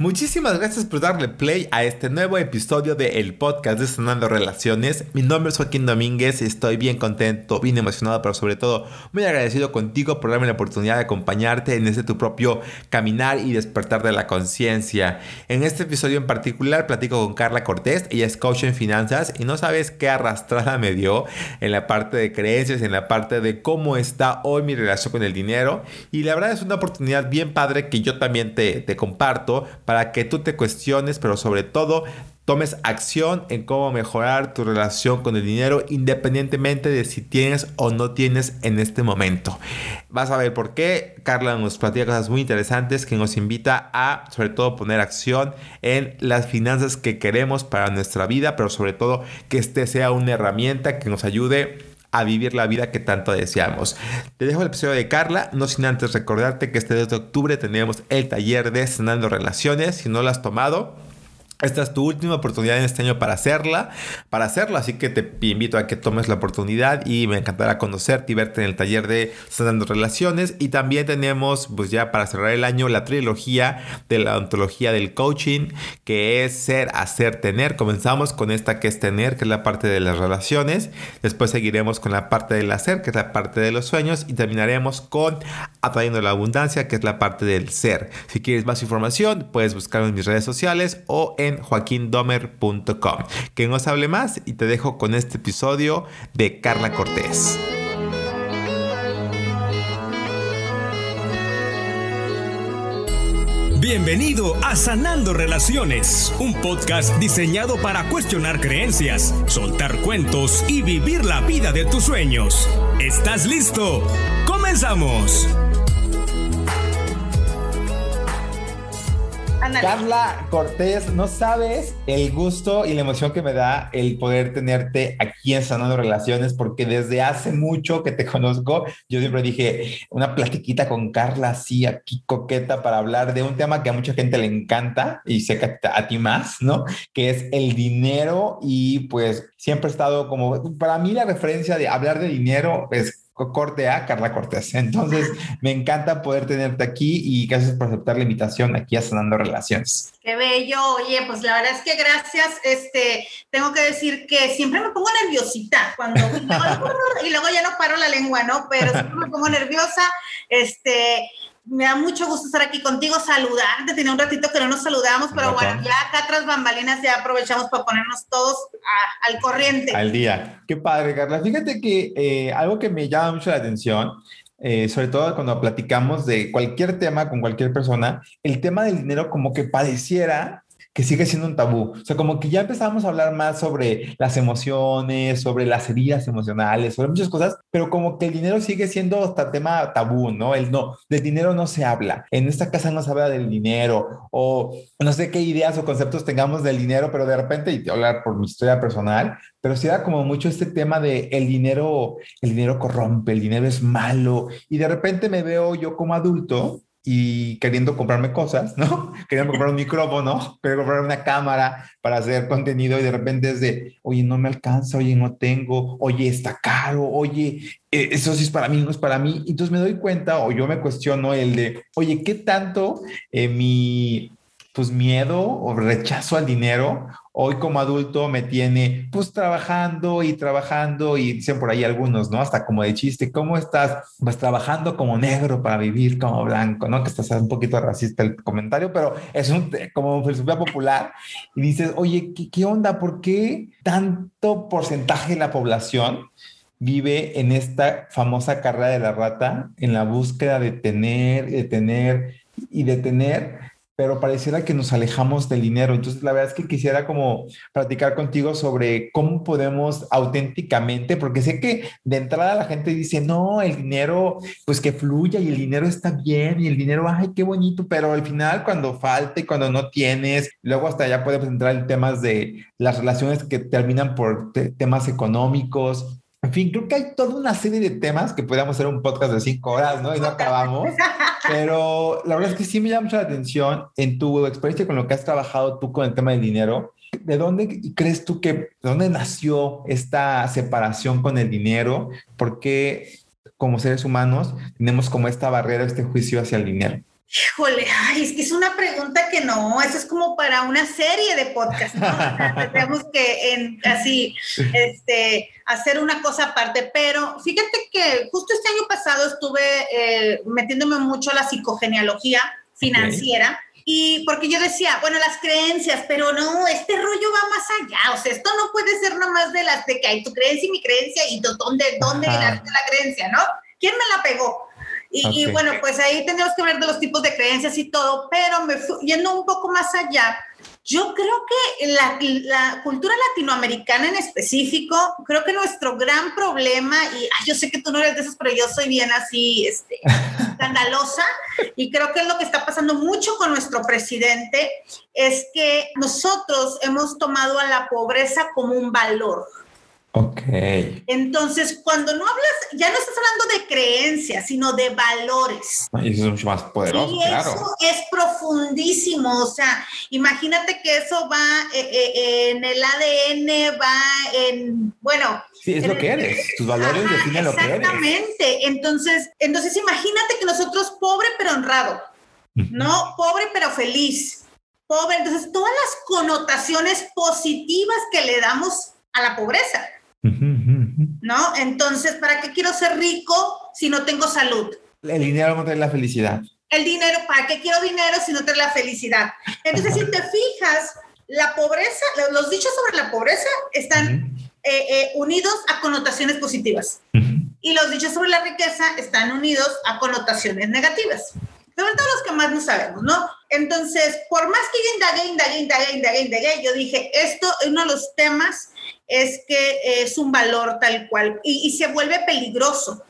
Muchísimas gracias por darle play a este nuevo episodio del el podcast de Sanando Relaciones. Mi nombre es Joaquín Domínguez y estoy bien contento, bien emocionado, pero sobre todo muy agradecido contigo por darme la oportunidad de acompañarte en este tu propio caminar y despertar de la conciencia. En este episodio en particular platico con Carla Cortés, ella es coach en finanzas y no sabes qué arrastrada me dio en la parte de creencias, en la parte de cómo está hoy mi relación con el dinero. Y la verdad es una oportunidad bien padre que yo también te, te comparto para que tú te cuestiones, pero sobre todo tomes acción en cómo mejorar tu relación con el dinero independientemente de si tienes o no tienes en este momento. Vas a ver por qué. Carla nos platica cosas muy interesantes que nos invita a sobre todo poner acción en las finanzas que queremos para nuestra vida, pero sobre todo que este sea una herramienta que nos ayude a vivir la vida que tanto deseamos. Te dejo el episodio de Carla, no sin antes recordarte que este 2 de octubre tenemos el taller de Sanando Relaciones. Si no lo has tomado, esta es tu última oportunidad en este año para hacerla, para hacerlo, así que te invito a que tomes la oportunidad y me encantará conocerte y verte en el taller de Sanando Relaciones. Y también tenemos, pues ya para cerrar el año, la trilogía de la ontología del coaching, que es ser, hacer, tener. Comenzamos con esta que es tener, que es la parte de las relaciones. Después seguiremos con la parte del hacer, que es la parte de los sueños. Y terminaremos con atrayendo la abundancia, que es la parte del ser. Si quieres más información, puedes buscarme en mis redes sociales o en joaquindomer.com. Que no os hable más y te dejo con este episodio de Carla Cortés. Bienvenido a Sanando Relaciones, un podcast diseñado para cuestionar creencias, soltar cuentos y vivir la vida de tus sueños. ¿Estás listo? ¡Comenzamos! Carla Cortés, no sabes el gusto y la emoción que me da el poder tenerte aquí en Sanando Relaciones, porque desde hace mucho que te conozco, yo siempre dije una platiquita con Carla así aquí coqueta para hablar de un tema que a mucha gente le encanta y sé que a ti más, ¿no? Que es el dinero y pues siempre he estado como, para mí la referencia de hablar de dinero es corte a Carla Cortés. Entonces, me encanta poder tenerte aquí y gracias por aceptar la invitación aquí a Sanando Relaciones. Qué bello. Oye, pues la verdad es que gracias. Este, tengo que decir que siempre me pongo nerviosita cuando y luego ya no paro la lengua, ¿no? Pero siempre me pongo nerviosa. Este, me da mucho gusto estar aquí contigo, saludarte. Tenía un ratito que no nos saludamos, pero bueno, ya acá tras bambalinas ya aprovechamos para ponernos todos al corriente. Al día. Qué padre, Carla. Fíjate que eh, algo que me llama mucho la atención, eh, sobre todo cuando platicamos de cualquier tema con cualquier persona, el tema del dinero como que pareciera que sigue siendo un tabú. O sea, como que ya empezamos a hablar más sobre las emociones, sobre las heridas emocionales, sobre muchas cosas, pero como que el dinero sigue siendo hasta tema tabú, ¿no? El no, del dinero no se habla. En esta casa no se habla del dinero o no sé qué ideas o conceptos tengamos del dinero, pero de repente, y te hablar por mi historia personal, pero sí da como mucho este tema de el dinero, el dinero corrompe, el dinero es malo y de repente me veo yo como adulto y queriendo comprarme cosas, ¿no? Queriendo comprar un micrófono, queriendo comprar una cámara para hacer contenido y de repente es de, oye, no me alcanza, oye, no tengo, oye, está caro, oye, eh, eso sí es para mí, no es para mí. Entonces me doy cuenta o yo me cuestiono el de, oye, ¿qué tanto eh, mi pues miedo o rechazo al dinero, hoy como adulto me tiene pues trabajando y trabajando y dicen por ahí algunos, ¿no? Hasta como de chiste, ¿cómo estás? Pues trabajando como negro para vivir como blanco, ¿no? Que estás un poquito racista el comentario, pero es un, como filosofía popular y dices, oye, ¿qué, qué onda? ¿Por qué tanto porcentaje de la población vive en esta famosa carrera de la rata, en la búsqueda de tener, de tener y de tener? Pero pareciera que nos alejamos del dinero. Entonces, la verdad es que quisiera como platicar contigo sobre cómo podemos auténticamente, porque sé que de entrada la gente dice, no, el dinero, pues que fluya y el dinero está bien y el dinero, ay, qué bonito, pero al final cuando falta y cuando no tienes, luego hasta allá podemos entrar en temas de las relaciones que terminan por temas económicos, en fin, creo que hay toda una serie de temas que podríamos hacer un podcast de cinco horas, ¿no? Y no acabamos. Pero la verdad es que sí me llama mucho la atención en tu experiencia con lo que has trabajado tú con el tema del dinero. ¿De dónde crees tú que, de dónde nació esta separación con el dinero? ¿Por qué como seres humanos tenemos como esta barrera, este juicio hacia el dinero? Híjole, ay, es que es una pregunta que no, eso es como para una serie de podcast, ¿no? tenemos que en, así, este, hacer una cosa aparte, pero fíjate que justo este año pasado estuve eh, metiéndome mucho a la psicogenealogía financiera. Y porque yo decía, bueno, las creencias, pero no, este rollo va más allá. O sea, esto no puede ser nomás de las de que hay tu creencia y mi creencia y dónde, dónde la creencia, ¿no? ¿Quién me la pegó? Y, bueno, pues ahí tenemos que ver de los tipos de creencias y todo, pero me yendo un poco más allá, yo creo que la, la, cultura latinoamericana en específico, creo que nuestro gran problema, y yo sé que tú no eres de esos, pero yo soy bien así, este, escandalosa, y creo que es lo que está pasando mucho con nuestro presidente, es que nosotros hemos tomado a la pobreza como un valor. Ok. Entonces, cuando no hablas, ya no estás hablando de creencias, sino de valores. Y eso es mucho más poderoso, y eso es profundísimo. O sea, imagínate que eso va eh, eh, en el ADN, va en, bueno. Sí, es lo que eres. Tus valores definen lo que eres. Exactamente. Entonces, entonces, imagínate que nosotros pobre pero honrado, ¿no? Pobre pero feliz. Pobre. Entonces, todas las connotaciones positivas que le damos a la pobreza. ¿No? Entonces, ¿para qué quiero ser rico si no tengo salud? El dinero no trae la felicidad. El dinero, ¿para qué quiero dinero si no trae la felicidad? Entonces, si te fijas, la pobreza, los dichos sobre la pobreza están eh, eh, unidos a connotaciones positivas. Y los dichos sobre la riqueza están unidos a connotaciones negativas. Sobre todo los que más no sabemos, ¿no? Entonces, por más que yo indagué, indagué, indagué, indagué, indagué, yo dije, esto es uno de los temas es que es un valor tal cual y, se vuelve peligroso.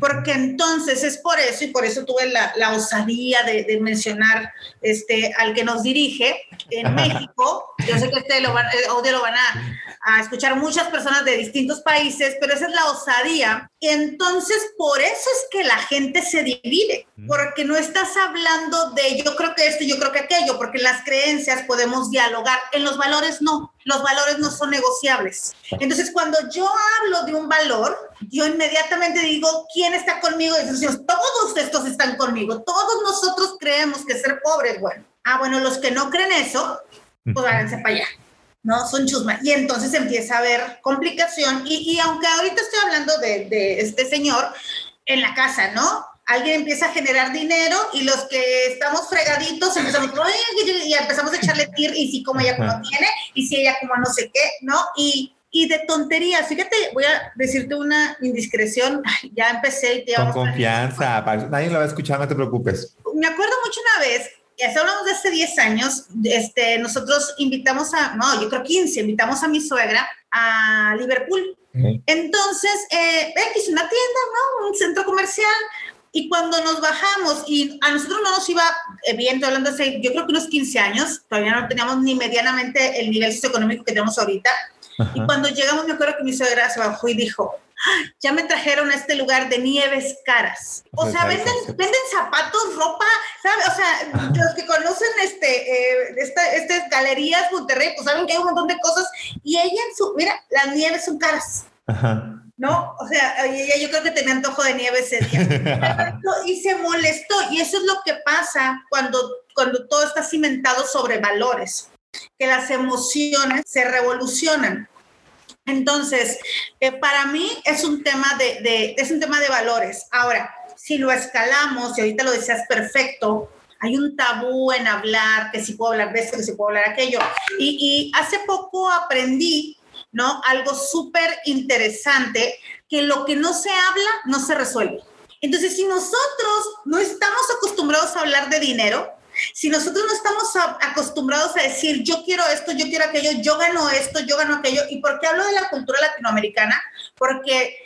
Porque entonces es por eso, y por eso tuve la, la osadía de, mencionar este, al que nos dirige en México. Yo sé que este lo van, eh, lo van a, a escuchar muchas personas de distintos países, pero esa es la osadía. Entonces por eso es que la gente se divide, porque no estás hablando de yo creo que esto, yo creo que aquello, porque en las creencias podemos dialogar, en los valores no, los valores no son negociables. Entonces cuando yo hablo de un valor, yo inmediatamente digo, ¿quién está conmigo? Y decimos, todos estos están conmigo, todos nosotros creemos que ser pobre es bueno. Ah, bueno, los que no creen eso, pues háganse para allá. ¿No? Son chusma. Y entonces empieza a haber complicación. Y, y aunque ahorita estoy hablando de, de, este señor en la casa, ¿no? Alguien empieza a generar dinero y los que estamos fregaditos empezamos, y empezamos a echarle tir y si como ella como tiene y si ella como no sé qué, ¿no? Y, y de tonterías. Fíjate, voy a decirte una indiscreción. ya empecé y te Con confianza, nadie lo va a escuchar, no te preocupes. Me acuerdo mucho una vez ya hablamos de hace 10 años, este, nosotros invitamos a, no, yo creo 15, invitamos a mi suegra a Liverpool. Entonces, eh, X, una tienda, ¿no? Un centro comercial. Y cuando nos bajamos, y a nosotros no nos iba eh, bien, hablando hace, yo creo que unos 15 años, todavía no teníamos ni medianamente el nivel socioeconómico que tenemos ahorita. Y cuando llegamos, me acuerdo que mi suegra se bajó y dijo, ya me trajeron a este lugar de nieves caras. O sea, venden, venden zapatos, ropa, ¿sabes? O sea, los que conocen este, eh, estas galerías Monterrey, pues saben que hay un montón de cosas. Y ella en su, mira, las nieves son caras. ¿No? O sea, ella yo creo que tenía antojo de nieve ese día. y se molestó. Y eso es lo que pasa cuando, cuando todo está cimentado sobre valores, que las emociones se revolucionan. Entonces, eh, para mí es un, tema de, es un tema de valores. Ahora, si lo escalamos, y ahorita lo decías perfecto, hay un tabú en hablar, que si puedo hablar de esto, que si puedo hablar de aquello. Y, hace poco aprendí, ¿no? Algo súper interesante, que lo que no se habla no se resuelve. Entonces, si nosotros no estamos acostumbrados a hablar de dinero, si nosotros no estamos acostumbrados a decir, yo quiero esto, yo quiero aquello, yo gano esto, yo gano aquello, ¿y por qué hablo de la cultura latinoamericana? Porque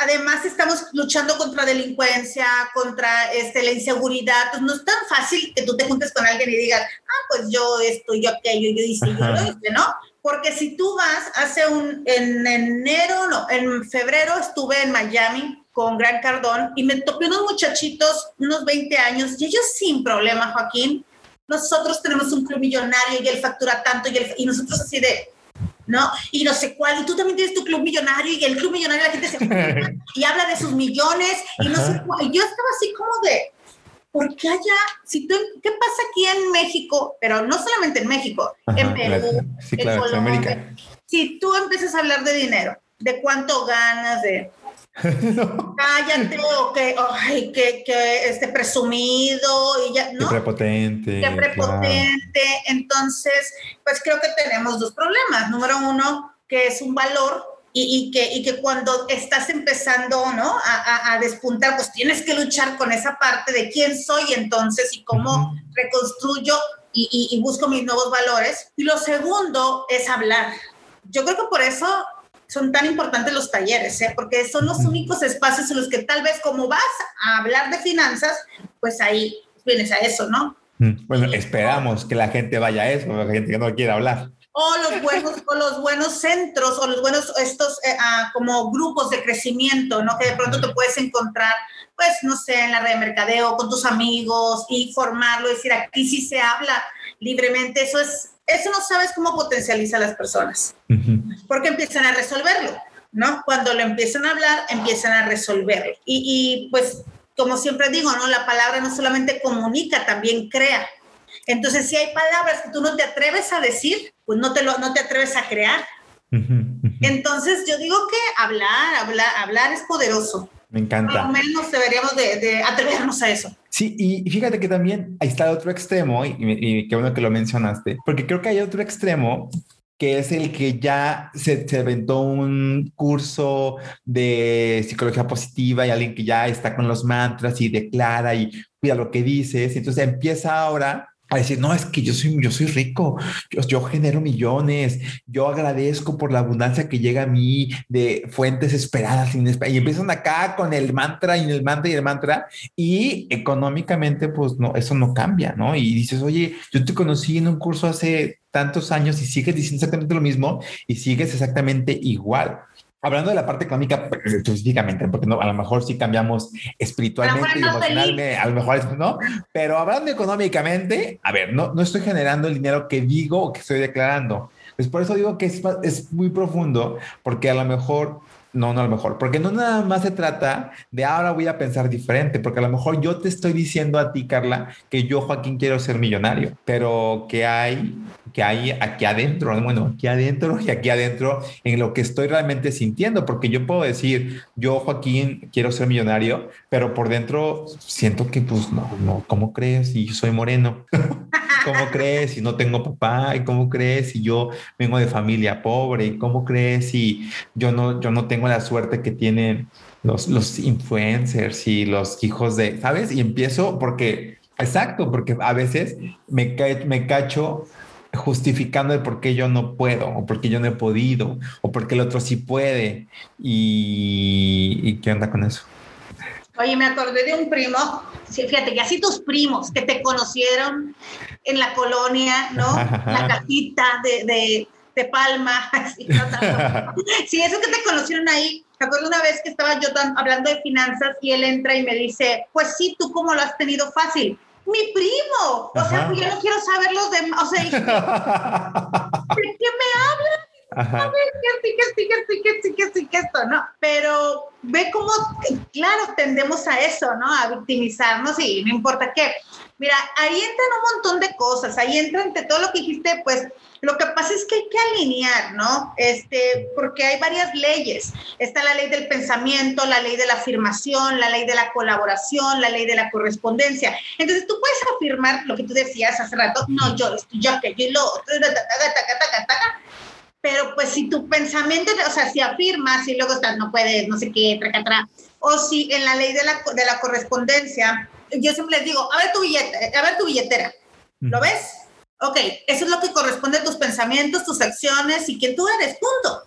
además estamos luchando contra delincuencia, contra este, la inseguridad, pues no es tan fácil que tú te juntes con alguien y digas, ah, pues yo esto, yo aquello, yo hice, yo lo hice, ¿no? Porque si tú vas, hace un, en enero, no, en febrero estuve en Miami con Gran Cardón y me topé unos muchachitos, unos 20 años, y ellos sin problema, Joaquín, nosotros tenemos un club millonario y él factura tanto y, y nosotros así de, ¿no? Y no sé cuál, y tú también tienes tu club millonario y el club millonario la gente se y habla de sus millones y no sé cuál. Y yo estaba así como de, ¿por qué allá? Si tú, ¿Qué pasa aquí en México? Pero no solamente en México, en Perú, en Colombia. Si tú empiezas a hablar de dinero, de cuánto ganas, de cállate o que, ay, que, que este presumido y ya, ¿no? Qué prepotente. Qué prepotente. Entonces, pues creo que tenemos dos problemas. Número uno, que es un valor y, y, que, y que cuando estás empezando ¿no? A, a, despuntar, pues tienes que luchar con esa parte de quién soy entonces y cómo reconstruyo y, y, busco mis nuevos valores. Y lo segundo es hablar. Yo creo que por eso son tan importantes los talleres, ¿eh? porque son los únicos espacios en los que tal vez como vas a hablar de finanzas, pues ahí vienes a eso, ¿no? Bueno, esperamos que la gente vaya a eso, la gente que no quiere hablar o los buenos o los buenos centros o los buenos estos eh, ah, como grupos de crecimiento, ¿no? Que de pronto te puedes encontrar, pues no sé, en la red de mercadeo con tus amigos y formarlo, decir aquí sí se habla libremente, eso es eso no sabes cómo potencializa a las personas, porque empiezan a resolverlo, ¿no? Cuando lo empiezan a hablar, empiezan a resolverlo. Y, y pues como siempre digo, ¿no? La palabra no solamente comunica, también crea. Entonces, si hay palabras que tú no te atreves a decir, pues no te, lo, no te atreves a crear. Entonces, yo digo que hablar, hablar, hablar es poderoso. Me encanta. Por lo menos deberíamos de, atrevernos a eso. Sí, y fíjate que también ahí está el otro extremo, y, y qué bueno que lo mencionaste, porque creo que hay otro extremo que es el que ya se, se aventó un curso de psicología positiva y alguien que ya está con los mantras y declara y cuida lo que dices. Entonces empieza ahora a decir, no, es que yo soy, yo soy rico, yo, yo, genero millones, yo agradezco por la abundancia que llega a mí de fuentes esperadas, inesperadas, y empiezan acá con el mantra y el mantra y el mantra, y económicamente, pues no, eso no cambia, ¿no? Y dices, oye, yo te conocí en un curso hace tantos años y sigues diciendo exactamente lo mismo y sigues exactamente igual hablando de la parte económica pues, específicamente, porque no, a lo mejor sí cambiamos espiritualmente y emocionalmente, a lo mejor no, pero hablando económicamente, a ver, no, no estoy generando el dinero que digo o que estoy declarando. Pues por eso digo que es, es muy profundo, porque a lo mejor no, no a lo mejor, porque no nada más se trata de ahora voy a pensar diferente, porque a lo mejor yo te estoy diciendo a ti, Carla, que yo, Joaquín, quiero ser millonario, pero que hay, que hay aquí adentro, bueno, aquí adentro y aquí adentro en lo que estoy realmente sintiendo, porque yo puedo decir, yo, Joaquín, quiero ser millonario, pero por dentro siento que, pues, no, no, ¿cómo crees? Y yo soy moreno. ¿Cómo crees si no tengo papá? ¿Y cómo crees si yo vengo de familia pobre? ¿Y cómo crees si yo no, yo no tengo la suerte que tienen los, los influencers y los hijos de, ¿sabes? Y empiezo porque, exacto, porque a veces me, me cacho justificando el por qué yo no puedo, o por qué yo no he podido, o porque el otro sí puede. ¿Y, y qué onda con eso? Oye, me acordé de un primo, fíjate, que así tus primos que te conocieron en la colonia, ¿no? La casita de, de, de Palma. sí, eso que te conocieron ahí. Me acuerdo una vez que estaba yo hablando de finanzas y él entra y me dice, pues sí, ¿tú cómo lo has tenido fácil? Mi primo. O sea, yo no quiero saber los demás. O sea, ¿de qué me hablas? Ajá. A ver, ¿qué, qué, qué, qué, qué, qué, esto, ¿no? Pero ve cómo, claro, tendemos a eso, ¿no? A victimizarnos y no importa qué. Mira, ahí entran un montón de cosas, ahí entra entre todo lo que dijiste, pues lo que pasa es que hay que alinear, ¿no? Este, porque hay varias leyes. Está la ley del pensamiento, la ley de la afirmación, la ley de la colaboración, la ley de la correspondencia. Entonces tú puedes afirmar lo que tú decías hace rato, no, yo esto, yo aquello y lo otro, pero pues si tu pensamiento, o sea, si afirmas y luego estás, no puedes, no sé qué, traca, tra, o si en la ley de la, de la correspondencia, yo siempre les digo, a ver tu billete, a ver tu billetera, ¿lo ves? Ok, eso es lo que corresponde a tus pensamientos, tus acciones y quién tú eres, punto.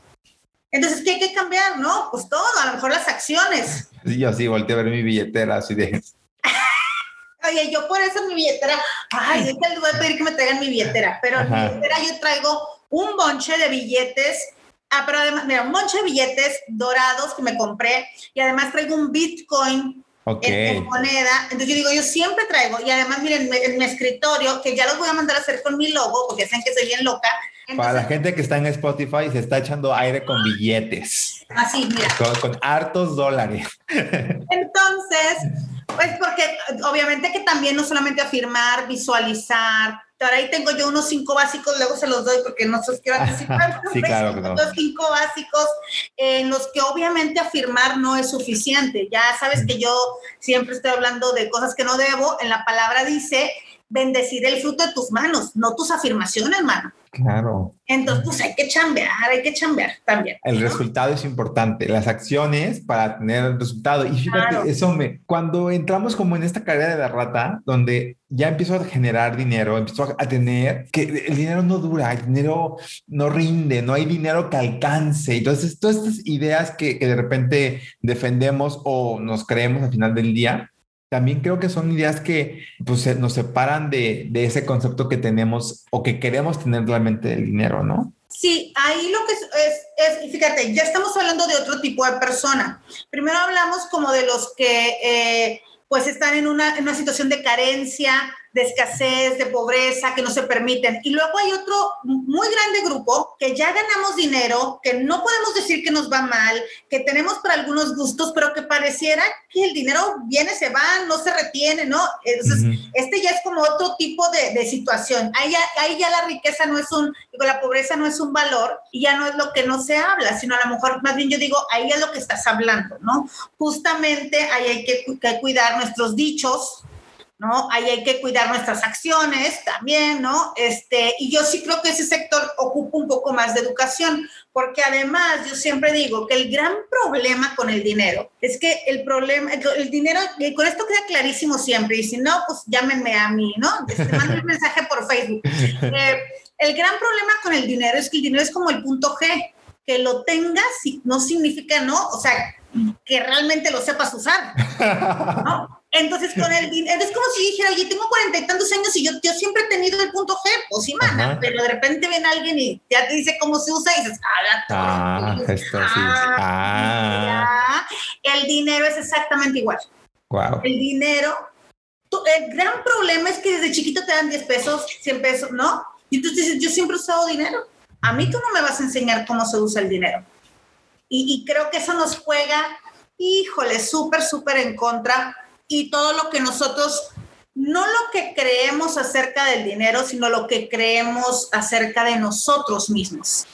Entonces, ¿qué hay que cambiar, no? Pues todo, a lo mejor las acciones. Sí, yo sí, volteé a ver mi billetera, así de... Oye, yo por eso mi billetera, ay, es que les voy a pedir que me traigan mi billetera, pero en mi billetera yo traigo un bonche de billetes, ah, pero además, mira, un bonche de billetes dorados que me compré y además traigo un Bitcoin en, moneda. Entonces yo digo, yo siempre traigo, y además miren, en mi escritorio, que ya los voy a mandar a hacer con mi logo, porque saben que soy bien loca. Para la gente que está en Spotify, se está echando aire con billetes. Así, mira. Con, con hartos dólares. Entonces, Pues porque obviamente que también no solamente afirmar, visualizar, ahora ahí tengo yo unos cinco básicos, luego se los doy porque no se los quiero anticipar. sí, claro, claro. Los cinco básicos en los que obviamente afirmar no es suficiente. Ya sabes que yo siempre estoy hablando de cosas que no debo. En la palabra dice bendecir el fruto de tus manos, no tus afirmaciones, hermano. Claro. Entonces, pues hay que chambear, hay que chambear también. El resultado es importante, las acciones para tener el resultado. Y fíjate, eso me, cuando entramos como en esta carrera de la rata, donde ya empiezo a generar dinero, empiezo a tener que el dinero no dura, el dinero no rinde, no hay dinero que alcance. Entonces, todas estas ideas que, que de repente defendemos o nos creemos al final del día, también creo que son ideas que pues, nos separan de, de, ese concepto que tenemos o que queremos tener realmente del dinero, ¿no? Sí, ahí lo que es, es, fíjate, ya estamos hablando de otro tipo de persona. Primero hablamos como de los que eh, pues están en una, en una situación de carencia, de escasez, de pobreza, que no se permiten. Y luego hay otro muy grande grupo que ya ganamos dinero, que no podemos decir que nos va mal, que tenemos para algunos gustos, pero que pareciera que el dinero viene, se va, no se retiene, ¿no? Entonces, uh -huh. este ya es como otro tipo de, de situación. Ahí ya, ahí ya la riqueza no es un, digo, la pobreza no es un valor y ya no es lo que no se habla, sino a lo mejor más bien yo digo, ahí es lo que estás hablando, ¿no? Justamente ahí hay que, que cuidar nuestros dichos, ¿no? Ahí hay que cuidar nuestras acciones también, ¿no? Este, y yo sí creo que ese sector ocupa un poco más de educación, porque además yo siempre digo que el gran problema con el dinero es que el problema, el dinero, y con esto queda clarísimo siempre, y si no, pues llámenme a mí, ¿no? Este, manden un mensaje por Facebook. Eh, el gran problema con el dinero es que el dinero es como el punto G, que lo tengas no significa no, o sea, que realmente lo sepas usar, ¿no? Entonces, con el dinero, es como si dijera, oye, tengo cuarenta y tantos años y yo, yo siempre he tenido el punto G, pues sí, mana, pero de repente viene alguien y ya te dice cómo se usa y dices, ah, ah esto sí. Ah. El dinero es exactamente igual. Wow. El dinero, tú, el gran problema es que desde chiquito te dan 10 pesos, 100 pesos, ¿no? Y entonces dices, yo siempre he usado dinero. A mí tú no me vas a enseñar cómo se usa el dinero. Y, y creo que eso nos juega, híjole, súper, súper en contra y todo lo que nosotros, no lo que creemos acerca del dinero, sino lo que creemos acerca de nosotros mismos.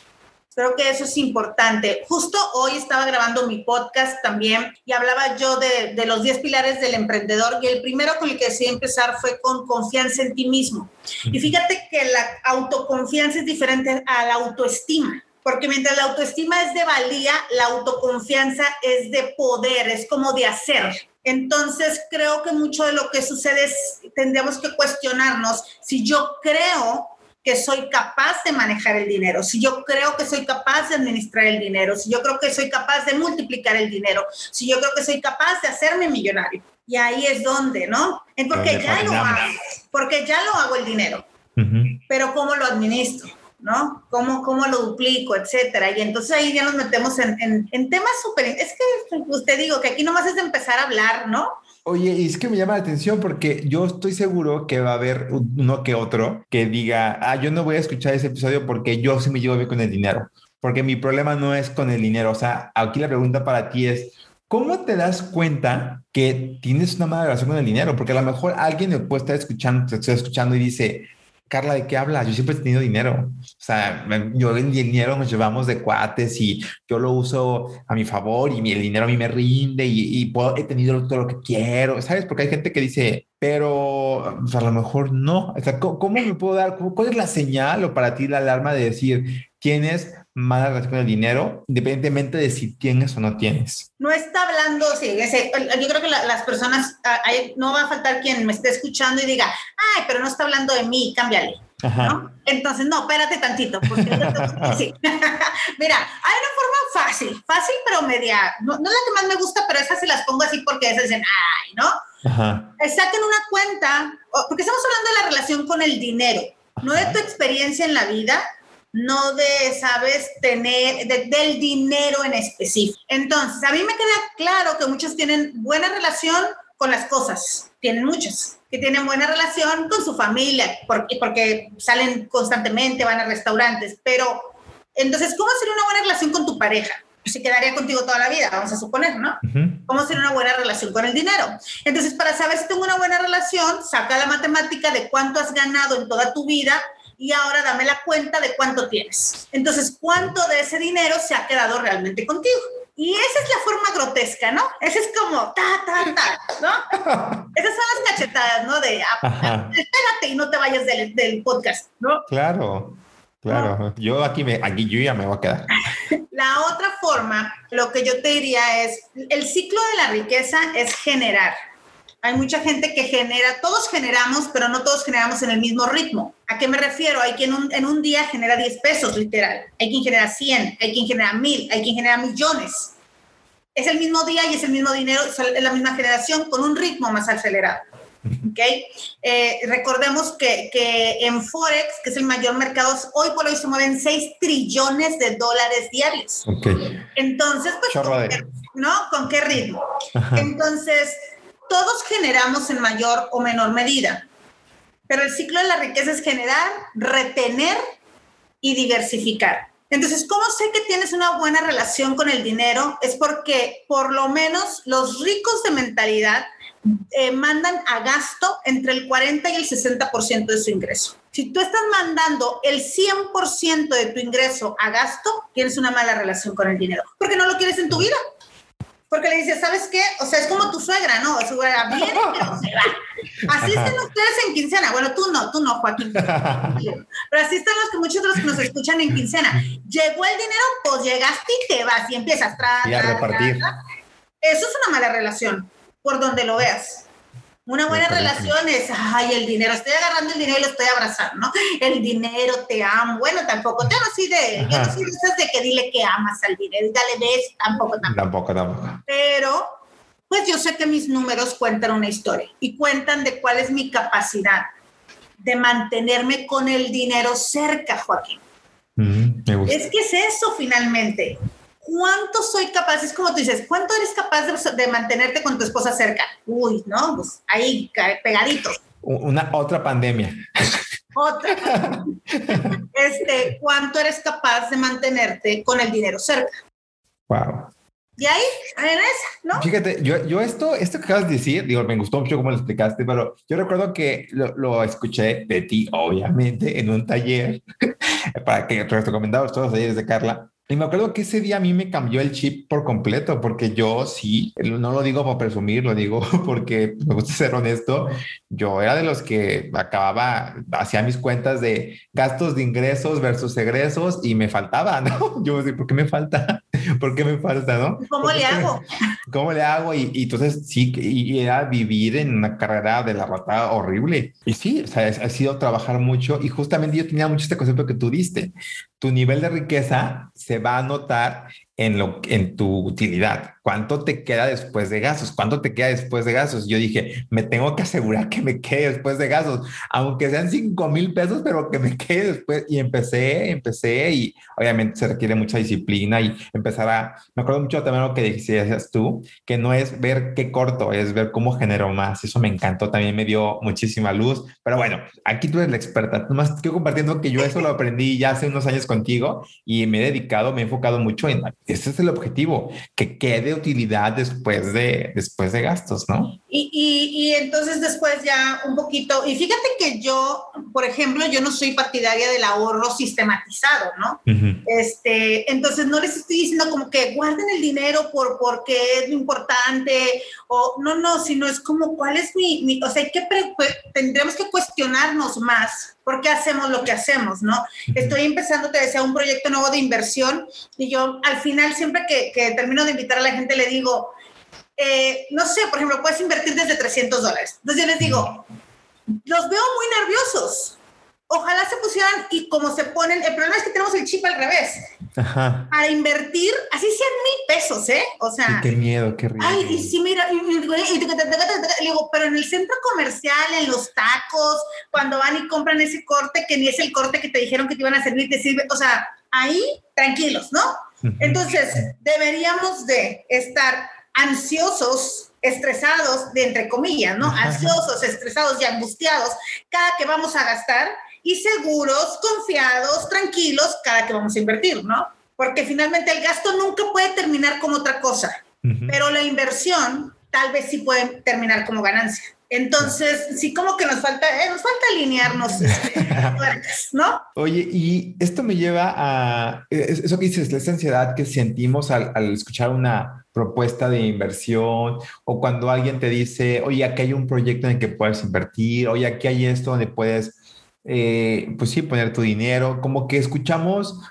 Creo que eso es importante. Justo hoy estaba grabando mi podcast también y hablaba yo de, de los 10 pilares del emprendedor y el primero con el que decidí empezar fue con confianza en ti mismo. Y fíjate que la autoconfianza es diferente a la autoestima porque mientras la autoestima es de valía, la autoconfianza es de poder, es como de hacer. Entonces, creo que mucho de lo que sucede es, tendríamos que cuestionarnos si yo creo que soy capaz de manejar el dinero, si yo creo que soy capaz de administrar el dinero, si yo creo que soy capaz de multiplicar el dinero, si yo creo que soy capaz de hacerme millonario. Y ahí es donde, ¿no? Porque ya lo hago, porque ya lo hago el dinero, uh -huh. pero ¿cómo lo administro? ¿No? ¿Cómo, cómo lo duplico, etcétera? Y entonces ahí ya nos metemos en, en, en temas súper... Es que usted digo que aquí nomás es empezar a hablar, ¿no? Oye, y es que me llama la atención porque yo estoy seguro que va a haber uno que otro que diga, ah, yo no voy a escuchar ese episodio porque yo sí me llevo bien con el dinero, porque mi problema no es con el dinero. O sea, aquí la pregunta para ti es, ¿cómo te das cuenta que tienes una mala relación con el dinero? Porque a lo mejor alguien puede estar escuchando, te estoy escuchando y dice, Carla, ¿de qué hablas? Yo siempre he tenido dinero. O sea, yo el dinero nos llevamos de cuates y yo lo uso a mi favor y el dinero a mí me rinde y, y puedo, he tenido todo lo que quiero, ¿sabes? Porque hay gente que dice, pero pues a lo mejor no. O sea, ¿cómo, cómo me puedo dar? ¿Cuál es la señal o para ti la alarma de decir, tienes mala relación con el dinero, independientemente de si tienes o no tienes. No está hablando, sí, ese, yo creo que la, las personas, hay, no va a faltar quien me esté escuchando y diga, ay, pero no está hablando de mí, cámbiale. ¿no? Entonces, no, espérate tantito, porque sí. Mira, hay una forma fácil, fácil pero media, no, no, es la que más me gusta, pero esas se las pongo así porque esas dicen, ay, ¿no? Ajá. Saquen una cuenta, porque estamos hablando de la relación con el dinero, Ajá. no de tu experiencia en la vida, no de, sabes, tener, de, del dinero en específico. Entonces, a mí me queda claro que muchos tienen buena relación con las cosas, tienen muchas, que tienen buena relación con su familia, porque, porque salen constantemente, van a restaurantes, pero entonces, ¿cómo hacer una buena relación con tu pareja? se quedaría contigo toda la vida, vamos a suponer, ¿no? ¿Cómo hacer una buena relación con el dinero? Entonces, para saber si tengo una buena relación, saca la matemática de cuánto has ganado en toda tu vida y ahora dame la cuenta de cuánto tienes. Entonces, ¿cuánto de ese dinero se ha quedado realmente contigo? Y esa es la forma grotesca, ¿no? Esa es como ta, ta, ta, ¿no? Esas son las cachetadas, ¿no? De ah, espérate y no te vayas del, del podcast, ¿no? Claro. Claro, yo aquí, me, aquí yo ya me voy a quedar. La otra forma, lo que yo te diría es, el ciclo de la riqueza es generar. Hay mucha gente que genera, todos generamos, pero no todos generamos en el mismo ritmo. ¿A qué me refiero? Hay quien en un día genera 10 pesos, literal. Hay quien genera 100, hay quien genera 1000, hay quien genera millones. Es el mismo día y es el mismo dinero, es la misma generación con un ritmo más acelerado. ¿okay? Eh, recordemos que, que, en Forex, que es el mayor mercado, hoy por hoy se mueven 6 trillones de dólares diarios. Okay. Entonces, pues, ¿con qué, ¿no? ¿Con qué ritmo? Entonces, todos generamos en mayor o menor medida, pero el ciclo de la riqueza es generar, retener y diversificar. Entonces, ¿cómo sé que tienes una buena relación con el dinero? Es porque por lo menos los ricos de mentalidad eh, mandan a gasto entre el 40 y el 60% de su ingreso. Si tú estás mandando el 100% de tu ingreso a gasto, tienes una mala relación con el dinero, porque no lo quieres en tu vida porque le dices, ¿sabes qué? O sea, es como tu suegra, ¿no? Su suegra viene, pero se va. Así están ustedes en quincena. Bueno, tú no, tú no, Joaquín. Pero así están los que muchos de los que nos escuchan en quincena. Llegó el dinero, pues llegaste y te vas y empiezas. a repartir. Eso es una mala relación, por donde lo veas. Una buena relación es, ay, el dinero, estoy agarrando el dinero y lo estoy abrazando, ¿no? El dinero, te amo. Bueno, tampoco, te así de, yo no soy de esas de que dile que amas al dinero, dale beso, tampoco, tampoco. Tampoco, tampoco. Pero, pues yo sé que mis números cuentan una historia y cuentan de cuál es mi capacidad de mantenerme con el dinero cerca, Joaquín. Mm. Es que es eso finalmente. ¿Cuánto soy capaz? Es como tú dices, ¿cuánto eres capaz de, mantenerte con tu esposa cerca? Uy, ¿no? Pues ahí, pegaditos. Una otra pandemia. Otra. este, ¿cuánto eres capaz de mantenerte con el dinero cerca? Wow. Y ahí, en ¿no? Fíjate, yo, yo esto, esto que acabas de decir, digo, me gustó mucho cómo lo explicaste, pero yo recuerdo que lo, lo escuché de ti, obviamente, en un taller, para que te recomendamos todos los talleres de Carla, y me acuerdo que ese día a mí me cambió el chip por completo, porque yo sí, no lo digo por presumir, lo digo porque me gusta ser honesto. Yo era de los que acababa, hacía mis cuentas de gastos de ingresos versus egresos y me faltaba, ¿no? Yo decía, ¿por qué me falta? ¿Por qué me falta, no? ¿Cómo le hago? ¿Cómo le hago? Y, entonces sí, y era vivir en una carrera de la rata horrible. Y sí, o sea, ha sido trabajar mucho y justamente yo tenía mucho este concepto que tú diste tu nivel de riqueza se va a notar en, lo, en tu utilidad. ¿Cuánto te queda después de gastos? ¿Cuánto te queda después de gastos? Yo dije, me tengo que asegurar que me quede después de gastos, aunque sean 5 mil pesos, pero que me quede después. Y empecé, empecé y obviamente se requiere mucha disciplina y empezar a, me acuerdo mucho también lo que decías tú, que no es ver qué corto, es ver cómo genero más. Eso me encantó, también me dio muchísima luz. Pero bueno, aquí tú eres la experta. Nomás quiero compartiendo que yo eso lo aprendí ya hace unos años contigo y me he dedicado, me he enfocado mucho en ese es el objetivo, que quede utilidad después de, después de gastos, ¿no? Y, y, entonces después ya un poquito, y fíjate que yo, por ejemplo, yo no soy partidaria del ahorro sistematizado, ¿no? este, entonces no les estoy diciendo como que guarden el dinero por, porque es lo importante, o no, no, sino es como cuál es mi, mi o sea, que tendremos que cuestionarnos más por qué hacemos lo que hacemos, ¿no? Estoy empezando, te decía, un proyecto nuevo de inversión y yo al final siempre que, que termino de invitar a la gente le digo, eh, no sé, por ejemplo, puedes invertir desde 300 dólares. Entonces yo les digo, los veo muy nerviosos. Ojalá se pusieran y como se ponen, el problema es que tenemos el chip al revés. Para invertir, así sean mil pesos, ¿eh? O sea. qué miedo, qué riesgo. Ay, y sí, mira, y, digo, pero en el centro comercial, en los tacos, cuando van y compran ese corte que ni es el corte que te dijeron que te iban a servir, te sirve, o sea, ahí tranquilos, ¿no? Entonces, deberíamos de estar ansiosos, estresados, de entre comillas, ¿no? Ansiosos, estresados y angustiados cada que vamos a gastar y seguros, confiados, tranquilos cada que vamos a invertir, ¿no? porque finalmente el gasto nunca puede terminar como otra cosa, pero la inversión tal vez sí puede terminar como ganancia. Entonces, sí, como que nos falta, eh, nos falta alinearnos, este, ¿no? Oye, y esto me lleva a eso que dices, esa ansiedad que sentimos al, al, escuchar una propuesta de inversión o cuando alguien te dice, oye, aquí hay un proyecto en el que puedes invertir, oye, aquí hay esto donde puedes, eh, pues sí, poner tu dinero, como que escuchamos.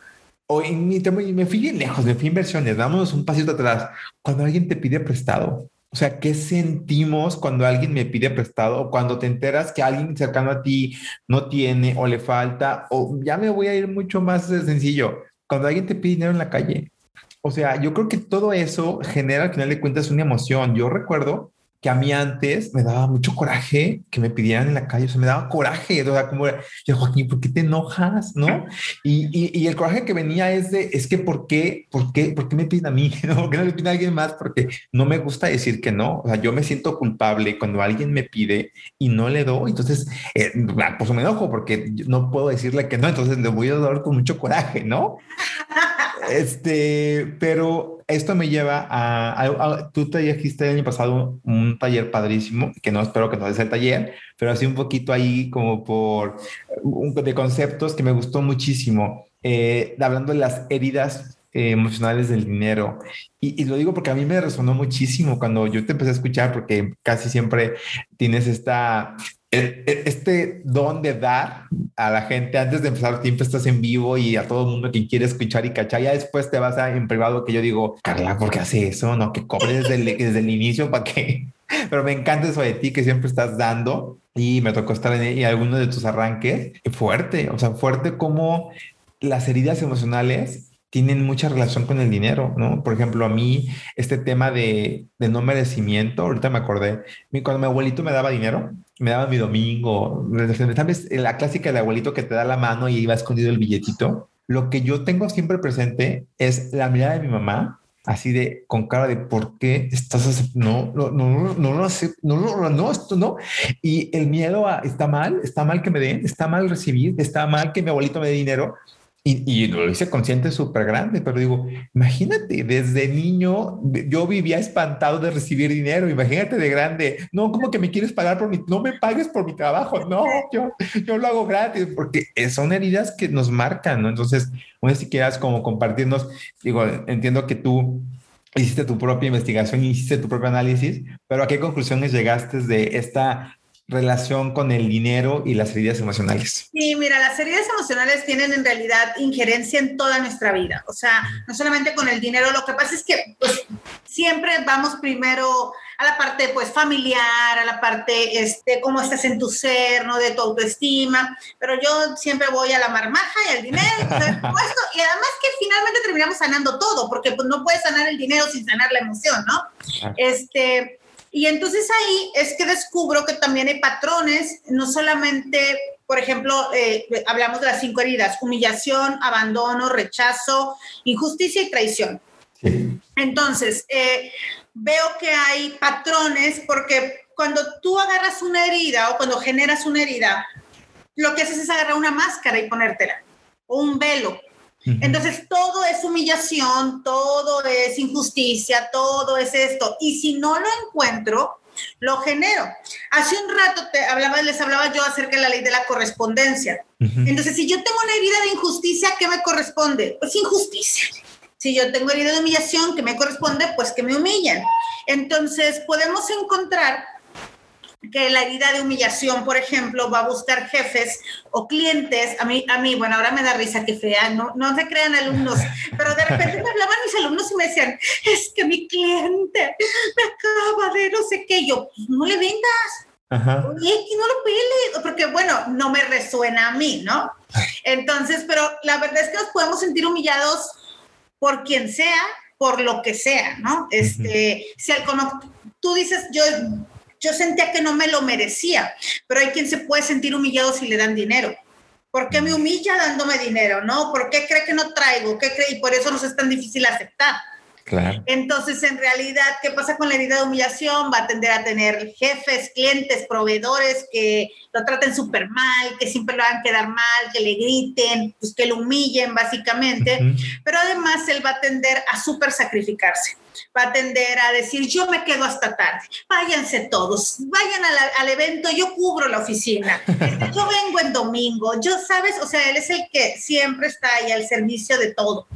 O en mi, me fui bien lejos, me fui inversiones, damos un pasito atrás. Cuando alguien te pide prestado, o sea, ¿qué sentimos cuando alguien me pide prestado o cuando te enteras que alguien cercano a ti no tiene o le falta? O ya me voy a ir mucho más sencillo. Cuando alguien te pide dinero en la calle. O sea, yo creo que todo eso genera al final de cuentas una emoción. Yo recuerdo que a mí antes me daba mucho coraje que me pidieran en la calle, o sea, me daba coraje, o sea, como, yo, Joaquín, ¿por qué te enojas? ¿No? Y, y, y, el coraje que venía es de, es que, ¿por qué, por qué, por qué me piden a mí? ¿No? ¿Por qué no le piden a alguien más? Porque no me gusta decir que no, o sea, yo me siento culpable cuando alguien me pide y no le doy, entonces, eh, pues me enojo porque no puedo decirle que no, entonces le voy a dar con mucho coraje, ¿no? Este, pero esto me lleva a, tú te dijiste el año pasado un taller padrísimo, que no espero que no sea el taller, pero así un poquito ahí como por un, de conceptos que me gustó muchísimo, eh, hablando de las heridas eh, emocionales del dinero. Y, y, lo digo porque a mí me resonó muchísimo cuando yo te empecé a escuchar, porque casi siempre tienes esta e, e, este don de dar a la gente antes de empezar siempre estás en vivo y a todo el mundo que quiere escuchar y cachar ya después te vas a en privado que yo digo Carla ¿por qué hace eso? no que cobre desde el, desde el inicio para qué pero me encanta eso de ti que siempre estás dando y me tocó estar en, en alguno de tus arranques fuerte o sea fuerte como las heridas emocionales tienen mucha relación con el dinero, ¿no? Por ejemplo, a mí este tema de, de no merecimiento, ahorita me acordé, cuando mi abuelito me daba dinero, me daba mi domingo, ¿sabes? La clásica del abuelito que te da la mano y iba escondido el billetito. Lo que yo tengo siempre presente es la mirada de mi mamá, así de con cara de por qué estás no no no no no no no esto no. Y el miedo a está mal está mal que me den está mal recibir está mal que mi abuelito me dé dinero y, lo hice consciente súper grande, pero digo, imagínate, desde niño yo vivía espantado de recibir dinero, imagínate de grande, no, como que me quieres pagar por mi, no me pagues por mi trabajo, no, yo, yo lo hago gratis, porque son heridas que nos marcan, ¿no? Entonces, no sé si quieras como compartirnos, digo, entiendo que tú hiciste tu propia investigación, hiciste tu propio análisis, pero ¿a qué conclusiones llegaste de esta relación con el dinero y las heridas emocionales? Sí, mira, las heridas emocionales tienen en realidad injerencia en toda nuestra vida. O sea, no solamente con el dinero, lo que pasa es que pues, siempre vamos primero a la parte pues familiar, a la parte este cómo estás en tu ser, ¿no? de tu autoestima, pero yo siempre voy a la marmaja y al dinero y, y además que finalmente terminamos sanando todo, porque pues no puedes sanar el dinero sin sanar la emoción, ¿no? Este, y entonces ahí es que descubro que también hay patrones, no solamente, por ejemplo, eh, hablamos de las cinco heridas, humillación, abandono, rechazo, injusticia y traición. Entonces, eh, veo que hay patrones porque cuando tú agarras una herida o cuando generas una herida, lo que haces es agarrar una máscara y ponértela, o un velo. Entonces, todo es humillación, todo es injusticia, todo es esto. Y si no lo encuentro, lo genero. Hace un rato te hablaba, les hablaba yo acerca de la ley de la correspondencia. Entonces, si yo tengo una herida de injusticia, ¿qué me corresponde? Pues injusticia. Si yo tengo herida de humillación, ¿qué me corresponde? Pues que me humillen. Entonces, podemos encontrar que la herida de humillación, por ejemplo, va a buscar jefes o clientes. A mí, a mí, bueno, ahora me da risa que fea, no, no se crean alumnos, pero de repente me hablaban mis alumnos y me decían, es que mi cliente me acaba de no sé qué. Yo, pues, no le vendas. Ajá. Y no lo pele, porque bueno, no me resuena a mí, ¿no? Entonces, pero la verdad es que nos podemos sentir humillados por quien sea, por lo que sea, ¿no? Este, si al tú dices, yo yo sentía que no me lo merecía, pero hay quien se puede sentir humillado si le dan dinero. ¿Por qué me humilla dándome dinero? ¿No? ¿Por qué cree que no traigo? ¿Qué cree? Y por eso nos es tan difícil aceptar. Claro. Entonces, en realidad, ¿qué pasa con la herida de humillación? Va a tender a tener jefes, clientes, proveedores que lo traten súper mal, que siempre lo hagan quedar mal, que le griten, pues que lo humillen básicamente, pero además él va a tender a súper sacrificarse va a tender a decir, yo me quedo hasta tarde, váyanse todos, vayan al evento, yo cubro la oficina, este, yo vengo en domingo, yo sabes, o sea, él es el que siempre está ahí al servicio de todo.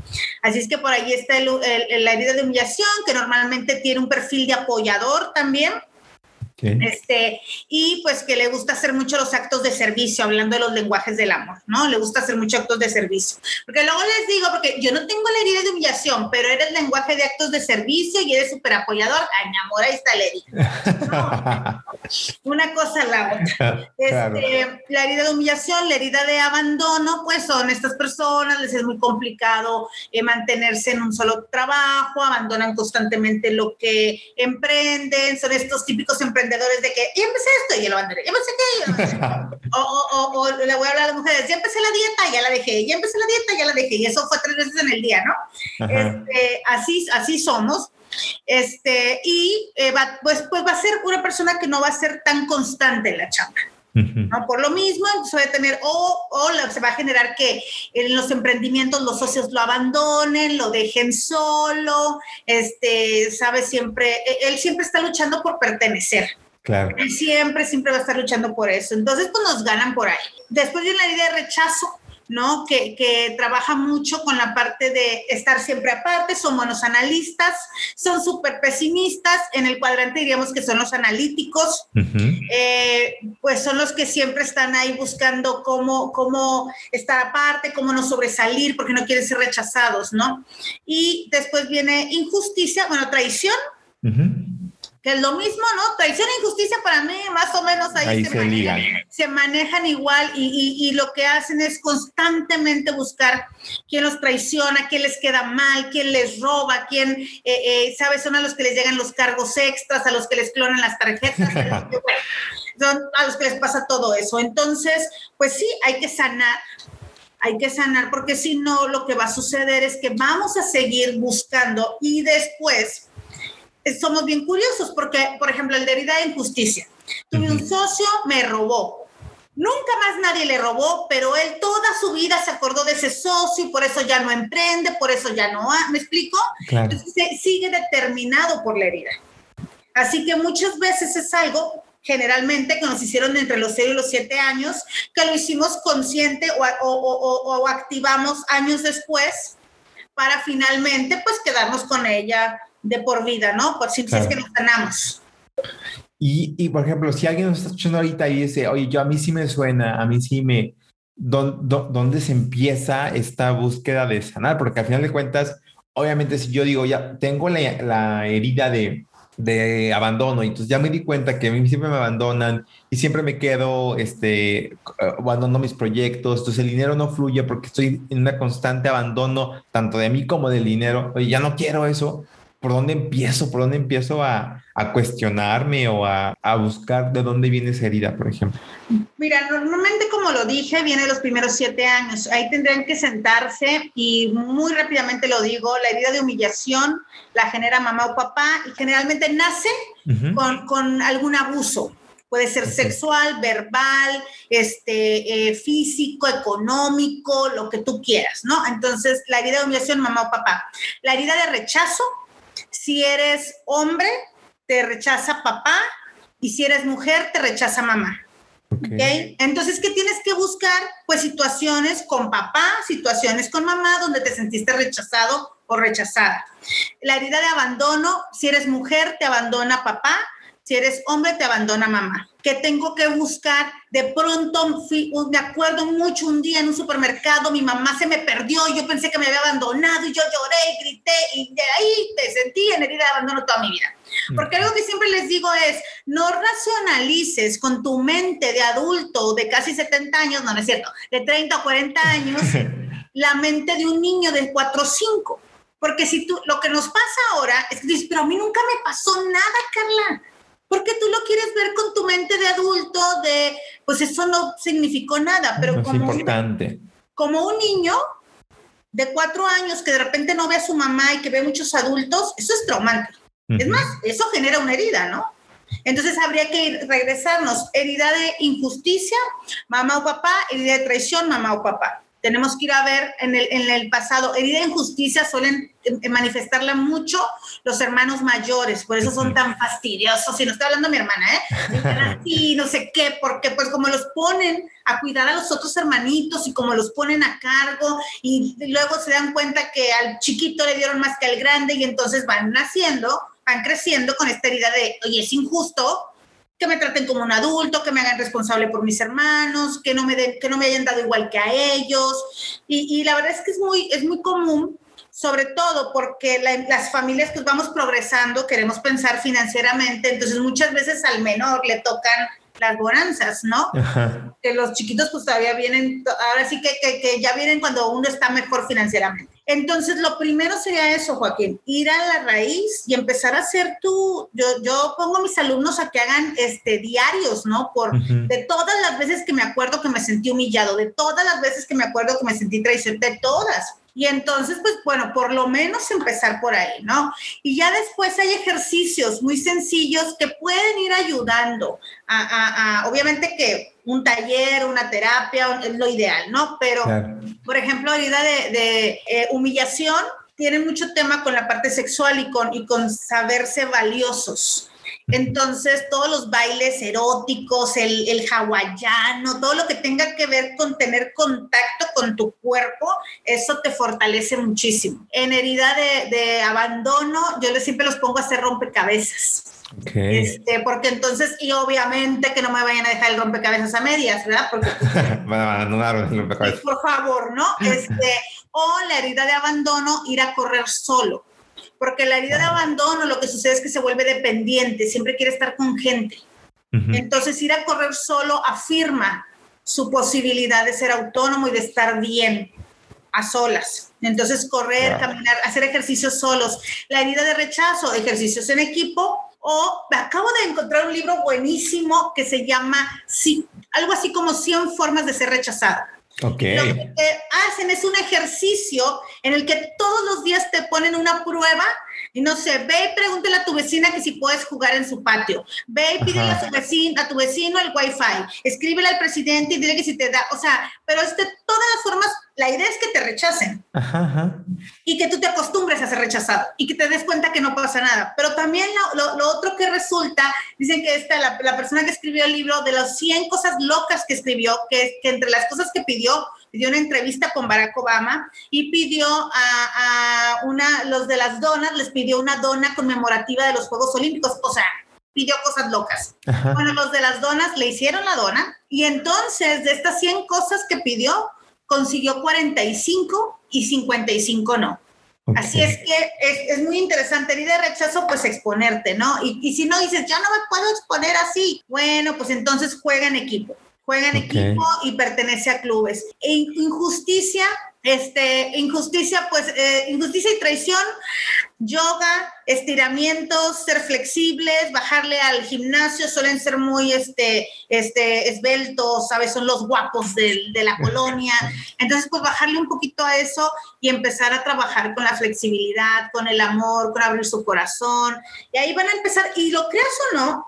Así es que por ahí está la herida de humillación, que normalmente tiene un perfil de apoyador también este, y pues que le gusta hacer mucho los actos de servicio, hablando de los lenguajes del amor, ¿no? Le gusta hacer muchos actos de servicio. Porque luego les digo, porque yo no tengo la herida de humillación, pero eres lenguaje de actos de servicio y eres súper apoyador. Ay, mi amor, ahí está la herida. Una cosa la otra. Este, la herida de humillación, la herida de abandono, pues son estas personas, les es muy complicado eh, mantenerse en un solo trabajo, abandonan constantemente lo que emprenden, son estos típicos emprendedores de que ya empecé esto y lo abandoné, ya empecé qué, o, o, o, le voy a hablar a las mujeres, ya empecé la dieta, ya la dejé, ya empecé la dieta, ya la dejé, y eso fue tres veces en el día, ¿no? Este, así, así somos. Este, y eh, va, pues, pues va a ser una persona que no va a ser tan constante en la chamba. ¿no? Por lo mismo, se va a tener, o, o se va a generar que en los emprendimientos los socios lo abandonen, lo dejen solo, este, sabe siempre, e, él siempre está luchando por pertenecer. Claro. Él siempre, siempre va a estar luchando por eso. Entonces, pues nos ganan por ahí. Después viene la idea de rechazo, ¿no? Que, que, trabaja mucho con la parte de estar siempre aparte, son buenos analistas, son súper pesimistas, en el cuadrante diríamos que son los analíticos, eh, pues son los que siempre están ahí buscando cómo, cómo estar aparte, cómo no sobresalir, porque no quieren ser rechazados, ¿no? Y después viene injusticia, bueno, traición que es lo mismo, ¿no? Traición e injusticia para mí más o menos ahí, se, manejan, se, manejan, igual y, y, lo que hacen es constantemente buscar quién los traiciona, quién les queda mal, quién les roba, quién, eh, eh, ¿sabes? Son a los que les llegan los cargos extras, a los que les clonan las tarjetas, a los que, son a los que les pasa todo eso. Entonces, pues sí, hay que sanar hay que sanar porque si no, lo que va a suceder es que vamos a seguir buscando y después somos bien curiosos porque, por ejemplo, el de herida de injusticia. Tuve un socio, me robó. Nunca más nadie le robó, pero él toda su vida se acordó de ese socio y por eso ya no emprende, por eso ya no ¿me explico? Entonces sigue determinado por la herida. Así que muchas veces es algo generalmente que nos hicieron entre los 0 y los 7 años, que lo hicimos consciente o, o, o activamos años después para finalmente pues quedarnos con ella de por vida, ¿no? Por si, es que nos ganamos. Y, y, por ejemplo, si alguien nos está escuchando ahorita y dice, oye, yo a mí sí me suena, a mí sí me... ¿Dónde se empieza esta búsqueda de sanar? Porque al final de cuentas, obviamente si yo digo, ya tengo la, la herida de, de abandono y entonces ya me di cuenta que a mí siempre me abandonan y siempre me quedo, este, abandono mis proyectos, entonces el dinero no fluye porque estoy en una constante abandono tanto de mí como del dinero, oye, ya no quiero eso, ¿por dónde empiezo? ¿Por dónde empiezo a, a cuestionarme o a, a, buscar de dónde viene esa herida, por ejemplo? Mira, normalmente, como lo dije, viene los primeros siete años. Ahí tendrían que sentarse y muy rápidamente lo digo, la herida de humillación la genera mamá o papá y generalmente nace con, con algún abuso. Puede ser sexual, verbal, este, eh, físico, económico, lo que tú quieras, ¿no? Entonces, la herida de humillación, mamá o papá. La herida de rechazo, si eres hombre, te rechaza papá y si eres mujer, te rechaza mamá. Okay. Entonces, ¿qué tienes que buscar? Pues situaciones con papá, situaciones con mamá, donde te sentiste rechazado o rechazada. La herida de abandono, si eres mujer, te abandona papá, si eres hombre, te abandona mamá. ¿Qué tengo que buscar? De pronto, me acuerdo mucho un día en un supermercado, mi mamá se me perdió, yo pensé que me había abandonado y yo lloré y grité y de ahí te sentí en herida de abandono toda mi vida. Porque algo que siempre les digo es, no racionalices con tu mente de adulto de casi 70 años, no, no es cierto, de 30 o 40 años, la mente de un niño de 4 o 5. Porque si tú, lo que nos pasa ahora es que dices, pero a mí nunca me pasó nada, Carla porque tú lo quieres ver con tu mente de adulto, de, pues eso no significó nada, pero como, importante. como un niño, de cuatro años que de repente no ve a su mamá y que ve muchos adultos, eso es traumante. Es más, eso genera una herida, ¿no? Entonces habría que regresarnos, herida de injusticia, mamá o papá, herida de traición, mamá o papá. Tenemos que ir a ver en el, en el pasado, herida de injusticia suelen eh, manifestarla mucho los hermanos mayores, por eso son tan fastidiosos. Y no estoy hablando de mi hermana, ¿eh? Y no sé qué, porque pues como los ponen a cuidar a los otros hermanitos y como los ponen a cargo y luego se dan cuenta que al chiquito le dieron más que al grande y entonces van naciendo van creciendo con esta herida de, oye, es injusto que me traten como un adulto, que me hagan responsable por mis hermanos, que no me, den, que no me hayan dado igual que a ellos. Y, la verdad es que es muy, es muy común, sobre todo porque las familias pues vamos progresando, queremos pensar financieramente, entonces muchas veces al menor le tocan las bonanzas, ¿no? Que los chiquitos pues todavía vienen, ahora sí que, que, que ya vienen cuando uno está mejor financieramente. Entonces, lo primero sería eso, Joaquín, ir a la raíz y empezar a hacer tú, yo, yo pongo a mis alumnos a que hagan este, diarios, ¿no? Por, De todas las veces que me acuerdo que me sentí humillado, de todas las veces que me acuerdo que me sentí traicionado, de todas. Y entonces, pues bueno, por lo menos empezar por ahí, ¿no? Y ya después hay ejercicios muy sencillos que pueden ir ayudando a, obviamente que un taller, una terapia es lo ideal, ¿no? Pero, por ejemplo, herida de, de eh, humillación tiene mucho tema con la parte sexual y con, y con saberse valiosos. Entonces, todos los bailes eróticos, el, el hawaiano, todo lo que tenga que ver con tener contacto con tu cuerpo, eso te fortalece muchísimo. En herida de, de abandono, yo siempre los pongo a hacer rompecabezas. Este, porque entonces, y obviamente que no me vayan a dejar el rompecabezas a medias, ¿verdad? Porque van a abandonar el rompecabezas. Por favor, ¿no? Este, o la herida de abandono, ir a correr solo porque la herida de abandono lo que sucede es que se vuelve dependiente, siempre quiere estar con gente. Entonces ir a correr solo afirma su posibilidad de ser autónomo y de estar bien a solas. Entonces correr, caminar, hacer ejercicios solos. La herida de rechazo, ejercicios en equipo. O acabo de encontrar un libro buenísimo que se llama algo así como 100 formas de ser rechazada. Okay. Lo que hacen es un ejercicio en el que todos los días te ponen una prueba y no sé, ve y pregúntale a tu vecina que si puedes jugar en su patio. Ve y pídele a, su vecino, a tu vecino el wifi. Escríbele al presidente y dile que si te da, o sea, pero este, todas las formas, la idea es que te rechacen. Y que tú te acostumbres a ser rechazado y que te des cuenta que no pasa nada. Pero también lo, lo, otro que resulta, dicen que esta, la, la, persona que escribió el libro, de las 100 cosas locas que escribió, que, que entre las cosas que pidió, pidió una entrevista con Barack Obama y pidió a, una, los de las donas, les pidió una dona conmemorativa de los Juegos Olímpicos, o sea, pidió cosas locas. Bueno, los de las donas le hicieron la dona y entonces de estas 100 cosas que pidió, consiguió 45 y 55 no. Así es que es, muy interesante. Y de rechazo, pues exponerte, ¿no? Y, y si no dices, ya no me puedo exponer así, bueno, pues entonces juega en equipo juega en equipo y pertenece a clubes. E injusticia, este, injusticia, pues, eh, injusticia y traición, yoga, estiramientos, ser flexibles, bajarle al gimnasio, suelen ser muy, este, este, esbeltos, ¿sabes? Son los guapos de, de la colonia. Entonces, pues, bajarle un poquito a eso y empezar a trabajar con la flexibilidad, con el amor, con abrir su corazón. Y ahí van a empezar, y lo creas o no,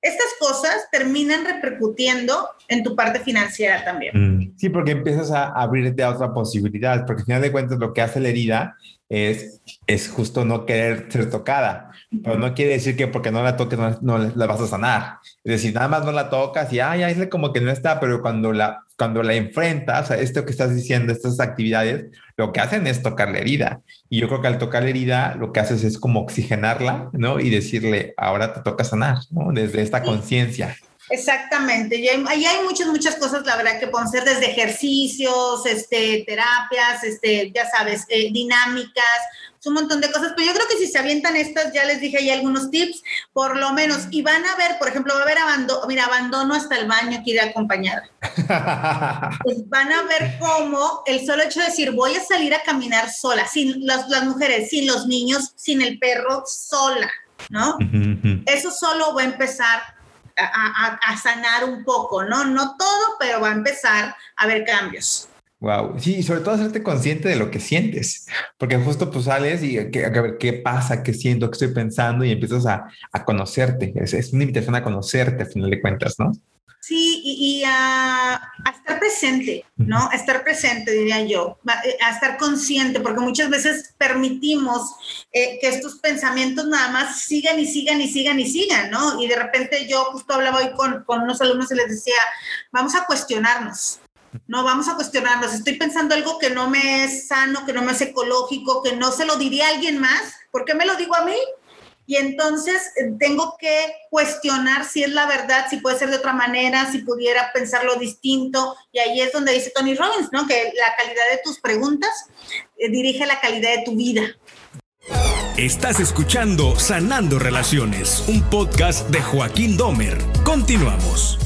estas cosas terminan repercutiendo en tu parte financiera también. Mm. Sí, porque empiezas a abrirte a otra posibilidad, porque al final de cuentas lo que hace la herida es, es justo no querer ser tocada, pero no quiere decir que porque no la toques no, la vas a sanar. Es decir, nada más no la tocas y, ay, es como que no está, pero cuando la, cuando la enfrentas, a esto que estás diciendo, estas actividades, lo que hacen es tocar la herida. Y yo creo que al tocar la herida, lo que haces es como oxigenarla, ¿no? Y decirle, ahora te toca sanar, ¿no? Desde esta conciencia. Exactamente, y ahí hay muchas, muchas cosas, la verdad, que pueden ser desde ejercicios, este, terapias, este, ya sabes, eh, dinámicas, un montón de cosas, pero yo creo que si se avientan estas, ya les dije ahí algunos tips, por lo menos, y van a ver, por ejemplo, va a haber abandono, mira, abandono hasta el baño que ir acompañada. pues van a ver cómo el solo hecho de decir, voy a salir a caminar sola, sin las, las mujeres, sin los niños, sin el perro, sola, ¿no? Eso solo va a empezar a, a, sanar un poco, ¿no? No todo, pero va a empezar a haber cambios. Wow. Sí, y sobre todo hacerte consciente de lo que sientes, porque justo pues sales y a ver qué pasa, qué siento, qué estoy pensando y empiezas a, a conocerte. Es, es, una invitación a conocerte, a final de cuentas, ¿no? Sí, y, a, a, estar presente, ¿no? A estar presente, diría yo, eh, a estar consciente, porque muchas veces permitimos eh, que estos pensamientos nada más sigan y sigan y sigan y sigan, ¿no? Y de repente yo justo hablaba hoy con, con unos alumnos y les decía, vamos a cuestionarnos, no, vamos a cuestionarnos. Estoy pensando algo que no me es sano, que no me es ecológico, que no se lo diría a alguien más. ¿Por qué me lo digo a mí? Y entonces eh, tengo que cuestionar si es la verdad, si puede ser de otra manera, si pudiera pensarlo distinto. Y ahí es donde dice Tony Robbins, ¿no? Que la calidad de tus preguntas eh, dirige la calidad de tu vida. Estás escuchando Sanando Relaciones, un podcast de Joaquín Domer. Continuamos.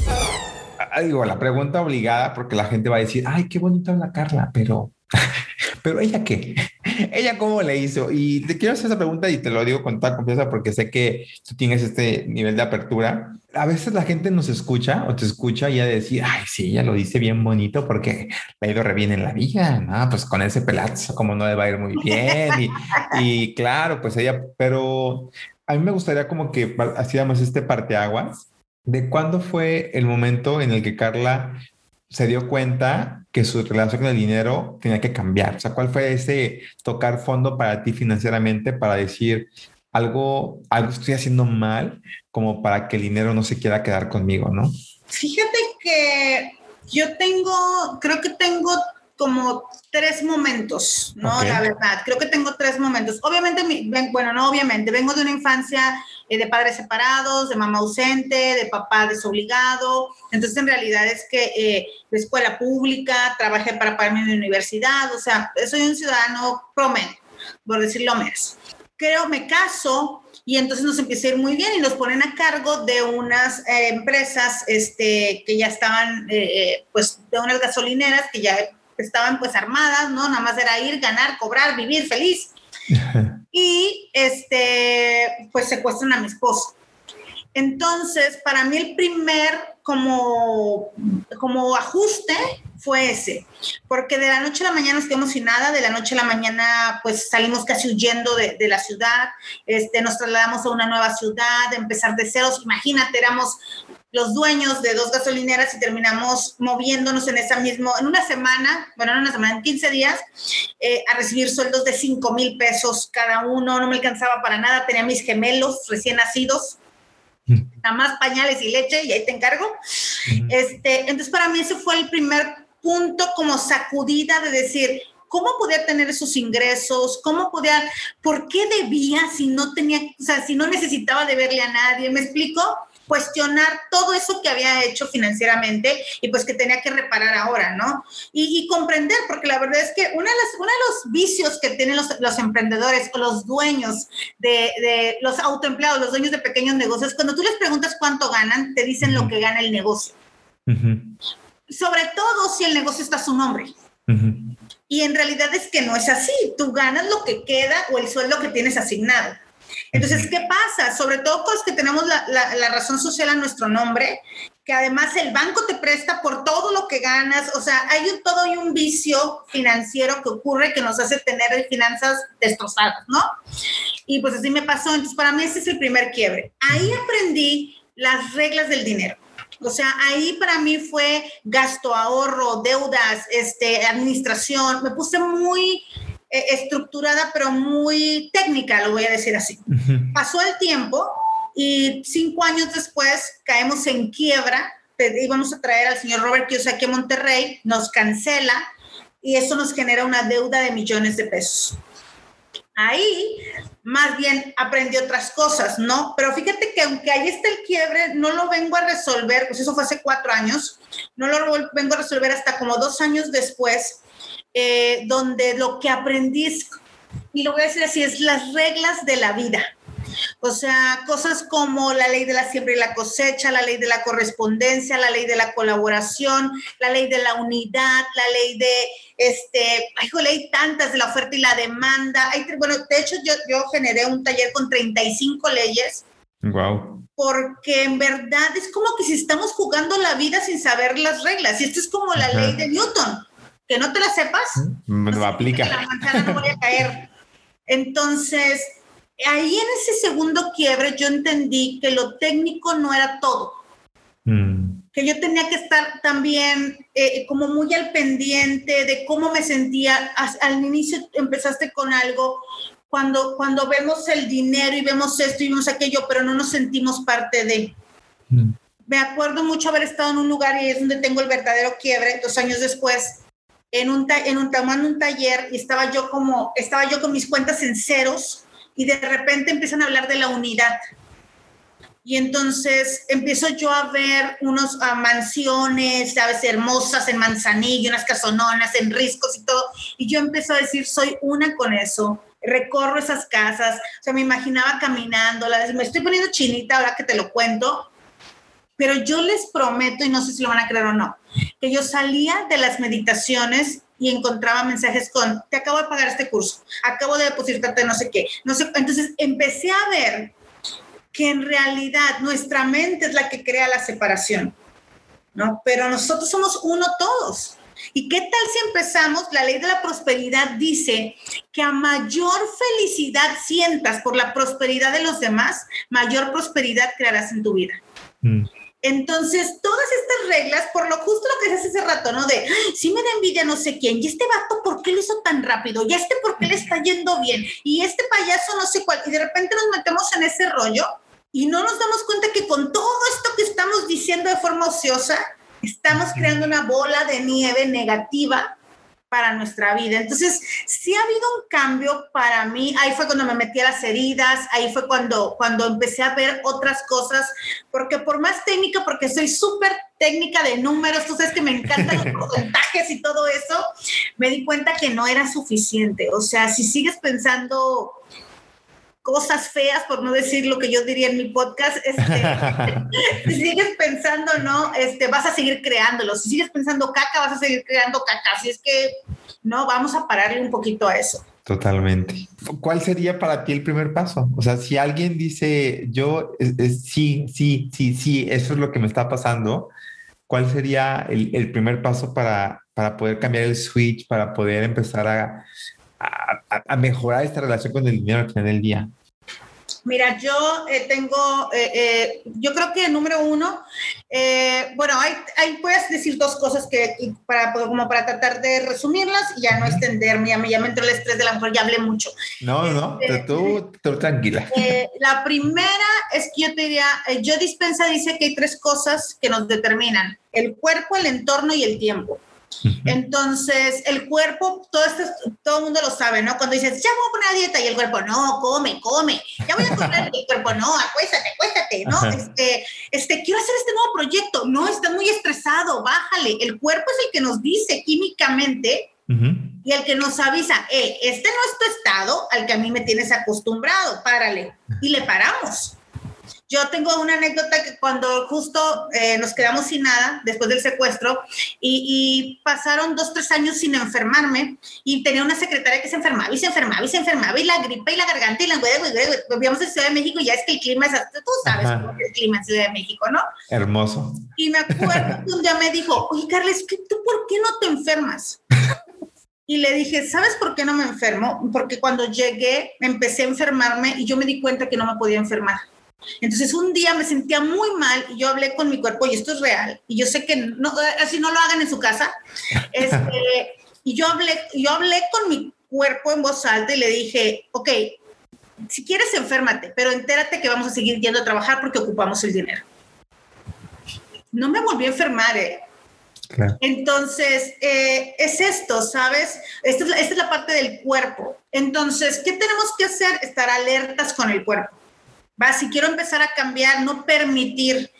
Ah, digo, la pregunta obligada, porque la gente va a decir, ay, qué bonita la Carla, pero, pero ella qué, ella cómo le hizo. Y te quiero hacer esa pregunta y te lo digo con toda confianza porque sé que tú tienes este nivel de apertura. A veces la gente nos escucha o te escucha y ya decir, ay, sí, ella lo dice bien bonito porque le ha ido re bien en la vida, ¿no? Pues con ese pelazo, como no le va a ir muy bien. Y, y claro, pues ella, pero a mí me gustaría como que hacíamos este parteaguas de cuándo fue el momento en el que Carla se dio cuenta que su relación con el dinero tenía que cambiar. O sea, ¿cuál fue ese tocar fondo para ti financieramente para decir algo, algo estoy haciendo mal como para que el dinero no se quiera quedar conmigo, ¿no? Fíjate que yo tengo, creo que tengo como tres momentos, ¿no? Okay. La verdad, creo que tengo tres momentos. Obviamente, bueno, no obviamente, vengo de una infancia eh, de padres separados, de mamá ausente, de papá desobligado. Entonces, en realidad es que eh, de escuela pública, trabajé para pagarme la universidad, o sea, soy un ciudadano promedio, por decirlo menos. Creo, me caso y entonces nos empieza a ir muy bien y nos ponen a cargo de unas eh, empresas este, que ya estaban, eh, pues, de unas gasolineras que ya estaban pues armadas, ¿no? Nada más era ir, ganar, cobrar, vivir feliz. y este, pues secuestran a mi esposo. Entonces, para mí el primer como, como ajuste fue ese, porque de la noche a la mañana quedamos sin nada, de la noche a la mañana pues salimos casi huyendo de, de la ciudad, este, nos trasladamos a una nueva ciudad, empezar de ceros, imagínate, éramos los dueños de dos gasolineras y terminamos moviéndonos en esa misma, en una semana, bueno, en una semana, en 15 días, eh, a recibir sueldos de 5 mil pesos cada uno, no me alcanzaba para nada, tenía mis gemelos recién nacidos, nada más pañales y leche y ahí te encargo. Este, entonces para mí ese fue el primer punto como sacudida de decir, ¿cómo podía tener esos ingresos? ¿Cómo podía, por qué debía si no tenía, o sea, si no necesitaba deberle a nadie? ¿Me explico? Cuestionar todo eso que había hecho financieramente y pues que tenía que reparar ahora, ¿no? Y, y comprender, porque la verdad es que uno de, las, de los vicios que tienen los, los emprendedores o los dueños de, de, los autoempleados, los dueños de pequeños negocios, cuando tú les preguntas cuánto ganan, te dicen lo que gana el negocio. Uh -huh. Sobre todo si el negocio está a su nombre. Uh -huh. Y en realidad es que no es así. Tú ganas lo que queda o el sueldo que tienes asignado. Entonces, ¿qué pasa? Sobre todo cosas que tenemos la, la, la, razón social a nuestro nombre, que además el banco te presta por todo lo que ganas, o sea, hay un, todo y un vicio financiero que ocurre que nos hace tener finanzas destrozadas, ¿no? Y pues así me pasó, entonces para mí ese es el primer quiebre. Ahí aprendí las reglas del dinero. O sea, ahí para mí fue gasto, ahorro, deudas, este, administración. Me puse muy eh, estructurada, pero muy técnica, lo voy a decir así. Uh -huh. Pasó el tiempo y cinco años después caemos en quiebra. Íbamos a traer al señor Robert Kiyosaki a Monterrey, nos cancela y eso nos genera una deuda de millones de pesos. Ahí más bien aprendí otras cosas, ¿no? Pero fíjate que aunque ahí está el quiebre, no lo vengo a resolver, pues eso fue hace cuatro años, no lo vengo a resolver hasta como dos años después, eh, donde lo que aprendí, y lo voy a decir así, es las reglas de la vida. O sea, cosas como la ley de la siembra y la cosecha, la ley de la correspondencia, la ley de la colaboración, la ley de la unidad, la ley de, este, ay, hay tantas de la oferta y la demanda. Hay, bueno, de hecho yo, yo generé un taller con 35 leyes. Wow. Porque en verdad es como que si estamos jugando la vida sin saber las reglas. Y esto es como la Ajá. ley de Newton. Que no te la sepas, me lo aplica. La manzana no voy a caer. Entonces, ahí en ese segundo quiebre yo entendí que lo técnico no era todo. Mm. Que yo tenía que estar también eh, como muy al pendiente de cómo me sentía. Al inicio empezaste con algo, cuando, cuando vemos el dinero y vemos esto y vemos aquello, pero no nos sentimos parte de. Mm. Me acuerdo mucho haber estado en un lugar y es donde tengo el verdadero quiebre, dos años después, en un, en un, tomando un taller y estaba yo como, estaba yo con mis cuentas en ceros y de repente empiezan a hablar de la unidad. Y entonces empiezo yo a ver unos mansiones, sabes, hermosas en Manzanillo, unas casononas en Riscos y todo. Y yo empiezo a decir, soy una con eso. Recorro esas casas. O sea, me imaginaba caminando. Me estoy poniendo chinita ahora que te lo cuento. Pero yo les prometo, y no sé si lo van a creer o no, que yo salía de las meditaciones y encontraba mensajes con, te acabo de pagar este curso, acabo de depositarte no sé qué, no sé. Entonces empecé a ver que en realidad nuestra mente es la que crea la separación, ¿no? Pero nosotros somos uno todos. ¿Y qué tal si empezamos? La ley de la prosperidad dice que a mayor felicidad sientas por la prosperidad de los demás, mayor prosperidad crearás en tu vida. Mm. Entonces, todas estas reglas, por lo justo lo que haces hace rato, ¿no? De, si me da envidia no sé quién, y este vato, ¿por qué lo hizo tan rápido? Y este, ¿por qué le está yendo bien? Y este payaso, no sé cuál. Y de repente nos metemos en ese rollo y no nos damos cuenta que con todo esto que estamos diciendo de forma ociosa, estamos creando una bola de nieve negativa para nuestra vida. Entonces, sí ha habido un cambio para mí. Ahí fue cuando me metí a las heridas, ahí fue cuando, cuando empecé a ver otras cosas, porque por más técnica, porque soy súper técnica de números, tú sabes que me encantan los porcentajes y todo eso, me di cuenta que no era suficiente. O sea, si sigues pensando cosas feas, por no decir lo que yo diría en mi podcast, este, si sigues pensando, ¿no? Este, vas a seguir creándolo. Si sigues pensando caca, vas a seguir creando caca. Así es que, no, vamos a pararle un poquito a eso. Totalmente. ¿Cuál sería para ti el primer paso? O sea, si alguien dice, yo, sí, sí, sí, sí, eso es lo que me está pasando, ¿cuál sería el, el primer paso para, para poder cambiar el switch, para poder empezar a, a, mejorar esta relación con el dinero al final del día? Mira, yo eh, tengo, eh, eh, yo creo que número uno, bueno, hay, puedes decir dos cosas que para como para tratar de resumirlas y ya no extenderme, ya me, ya me entró el estrés de la mujer, ya hablé mucho. No, no, este, tú, tú, tranquila. la primera es que yo te diría, yo dispensa dice que hay tres cosas que nos determinan, el cuerpo, el entorno y el tiempo. Entonces, el cuerpo, todo esto, todo el mundo lo sabe, ¿no? Cuando dices, ya voy a poner a dieta y el cuerpo, no, come, come, ya voy a comer, y el cuerpo, no, acuéstate, acuéstate, ¿no? Este, este, quiero hacer este nuevo proyecto, no, estás muy estresado, bájale. El cuerpo es el que nos dice químicamente y el que nos avisa, eh, este no es tu estado al que a mí me tienes acostumbrado, párale. Y le paramos. Yo tengo una anécdota que cuando justo eh, nos quedamos sin nada después del secuestro y, pasaron dos, tres años sin enfermarme y tenía una secretaria que se enfermaba y se enfermaba y se enfermaba y la gripe y la garganta y la vivíamos en Ciudad de México y ya es que el clima es, tú sabes cómo es el clima en Ciudad de México, ¿no? Hermoso. Y me acuerdo que un día me dijo, oye, Carles, ¿tú por qué no te enfermas? Y le dije, ¿sabes por qué no me enfermo? Porque cuando llegué empecé a enfermarme y yo me di cuenta que no me podía enfermar. Entonces un día me sentía muy mal y yo hablé con mi cuerpo y esto es real y yo sé que no, así no lo hagan en su casa. Este, y yo hablé, yo hablé con mi cuerpo en voz alta y le dije, ok, si quieres enférmate, pero entérate que vamos a seguir yendo a trabajar porque ocupamos el dinero. No me volví a enfermar, ¿eh? Entonces, eh, es esto, ¿sabes? Esta es, esta es la parte del cuerpo. Entonces, ¿qué tenemos que hacer? Estar alertas con el cuerpo. Va, si quiero empezar a cambiar, no permitir,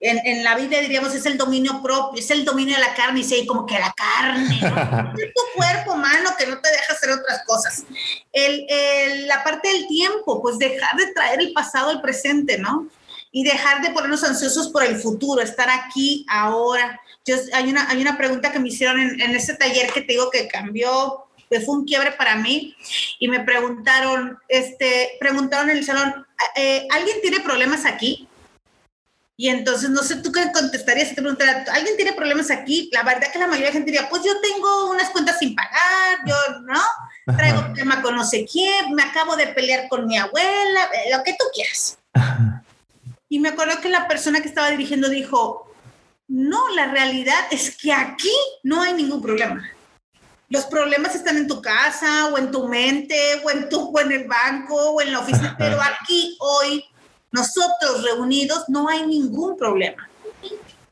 en, en, la vida diríamos es el dominio propio, es el dominio de la carne, y sí, como que la carne, ¿no? es tu cuerpo, mano, que no te deja hacer otras cosas. El, el, la parte del tiempo, pues dejar de traer el pasado al presente, ¿no? Y dejar de ponernos ansiosos por el futuro, estar aquí, ahora. Yo, hay, una, hay una pregunta que me hicieron en, en ese taller que te digo que cambió fue un quiebre para mí y me preguntaron, este, preguntaron en el salón, eh, ¿alguien tiene problemas aquí? Y entonces, no sé, ¿tú qué contestarías si te preguntara, ¿alguien tiene problemas aquí? La verdad que la mayoría de gente diría, pues yo tengo unas cuentas sin pagar, yo, ¿no? Traigo tema con no sé quién, me acabo de pelear con mi abuela, eh, lo que tú quieras. Y me acuerdo que la persona que estaba dirigiendo dijo, no, la realidad es que aquí no hay ningún problema. Los problemas están en tu casa o en tu mente o en, tu, o en el banco o en la oficina, pero aquí hoy nosotros reunidos no hay ningún problema.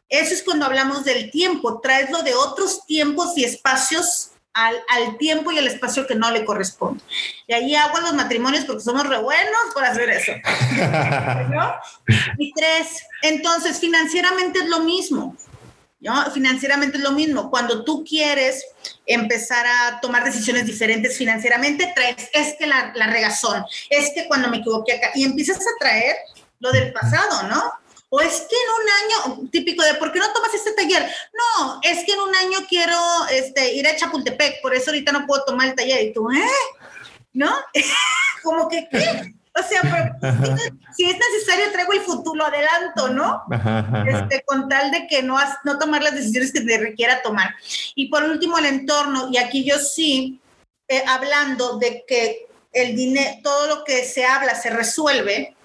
Eso es cuando hablamos del tiempo, traerlo de otros tiempos y espacios al, al, tiempo y al espacio que no le corresponde. Y ahí hago los matrimonios porque somos re buenos por hacer eso. ¿No? Y tres, entonces financieramente es lo mismo. ¿No? Financieramente es lo mismo. Cuando tú quieres empezar a tomar decisiones diferentes financieramente, traes, es que la, la regazón, es que cuando me equivoqué acá, y empiezas a traer lo del pasado, ¿no? O es que en un año, típico de, ¿por qué no tomas este taller? No, es que en un año quiero este, ir a Chapultepec, por eso ahorita no puedo tomar el taller. Y tú, ¿eh? ¿No? Como que, ¿qué? O sea, pero, si es necesario, traigo el futuro, adelanto, ¿no? Este, con tal de que no, no tomar las decisiones que te requiera tomar. Y por último, el entorno. Y aquí yo sí, eh, hablando de que el dinero, todo lo que se habla se resuelve,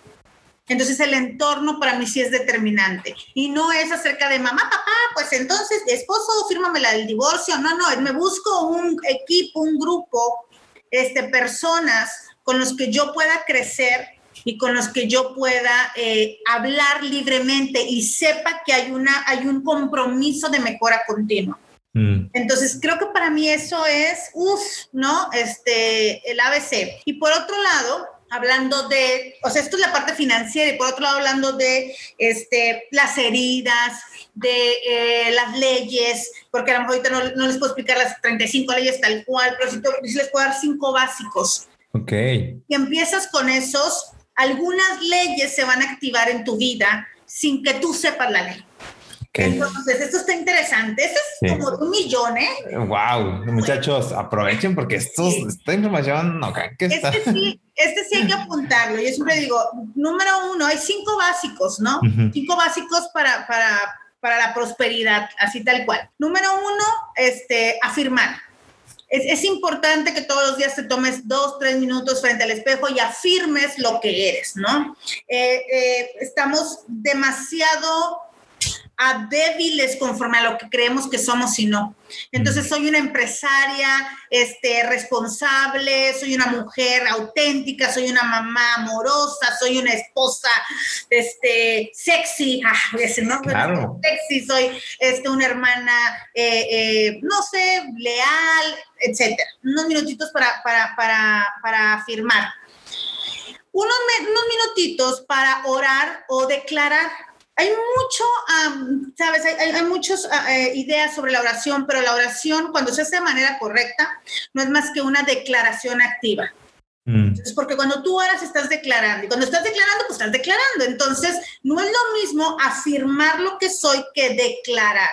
entonces el entorno para mí sí es determinante. Y no es acerca de mamá, papá, pues entonces esposo, fírmame la del divorcio. No, no, me busco un equipo, un grupo, este, personas con los que yo pueda crecer y con los que yo pueda eh, hablar libremente y sepa que hay, una, hay un compromiso de mejora continua. Mm. Entonces, creo que para mí eso es, uff, ¿no? Este, el ABC. Y por otro lado, hablando de, o sea, esto es la parte financiera y por otro lado hablando de este, las heridas, de eh, las leyes, porque a lo mejor ahorita no, no, les puedo explicar las 35 leyes tal cual, pero sí, les puedo dar cinco básicos. Ok. Y empiezas con esos, algunas leyes se van a activar en tu vida sin que tú sepas la ley. Okay. Entonces, esto está interesante. Esto es sí. como un millón, ¿eh? Wow, muchachos, aprovechen porque sí. esta información no que está. Este sí, este sí hay que apuntarlo. Yo siempre digo, número uno, hay cinco básicos, ¿no? Uh -huh. Cinco básicos para, para, para la prosperidad, así tal cual. Número uno, este, afirmar. Es, importante que todos los días te tomes dos, tres minutos frente al espejo y afirmes lo que eres, ¿no? Eh, eh, estamos demasiado a débiles conforme a lo que creemos que somos y no. Entonces soy una empresaria este, responsable, soy una mujer auténtica, soy una mamá amorosa, soy una esposa este, sexy, ah, ese, ¿no? Claro. sexy, soy este, una hermana, eh, eh, no sé, leal, etcétera. Unos minutitos para, para, para, para afirmar. Unos, unos minutitos para orar o declarar hay mucho, um, sabes, hay, hay muchas uh, eh, ideas sobre la oración, pero la oración, cuando se hace de manera correcta, no es más que una declaración activa. Mm. Entonces, porque cuando tú oras estás declarando, y cuando estás declarando, pues estás declarando. Entonces, no es lo mismo afirmar lo que soy que declarar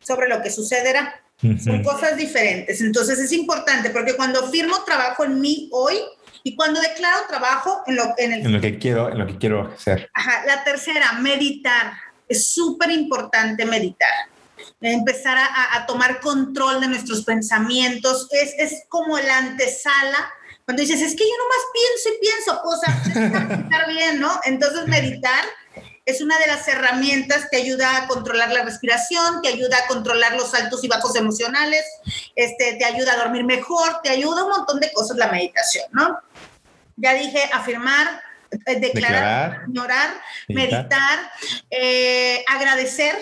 sobre lo que sucederá. Uh -huh. Son cosas diferentes. Entonces, es importante, porque cuando afirmo trabajo en mí hoy, y cuando declaro trabajo en lo, en el, en lo que quiero, en lo que quiero hacer. Ajá. La tercera, meditar. Es súper importante meditar. Empezar a, a, tomar control de nuestros pensamientos. Es, es como la antesala. Cuando dices, es que yo nomás pienso y pienso cosas, estar bien, ¿no? Entonces, meditar es una de las herramientas que ayuda a controlar la respiración, te ayuda a controlar los altos y bajos emocionales, este, te ayuda a dormir mejor, te ayuda un montón de cosas la meditación, ¿no? Ya dije, afirmar, eh, declarar, ignorar, meditar, eh, agradecer.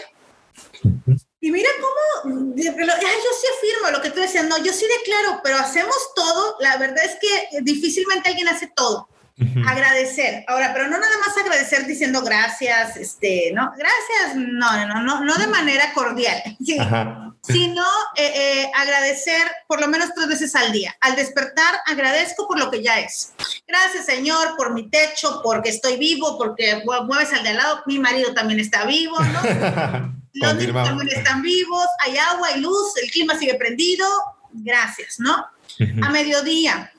Y mira cómo, yo sí afirmo lo que tú decías, no, yo sí declaro, pero hacemos todo, la verdad es que difícilmente alguien hace todo. Uh -huh. Agradecer. Ahora, pero no nada más agradecer diciendo gracias, este, ¿no? Gracias, no, no, no, no de manera cordial, sí, sino eh, eh, agradecer por lo menos tres veces al día. Al despertar, agradezco por lo que ya es. Gracias, Señor, por mi techo, porque estoy vivo, porque mueves al de al lado, mi marido también está vivo, ¿no? Los niños también están vivos, hay agua, hay luz, el clima sigue prendido, gracias, ¿no? Uh -huh. A mediodía,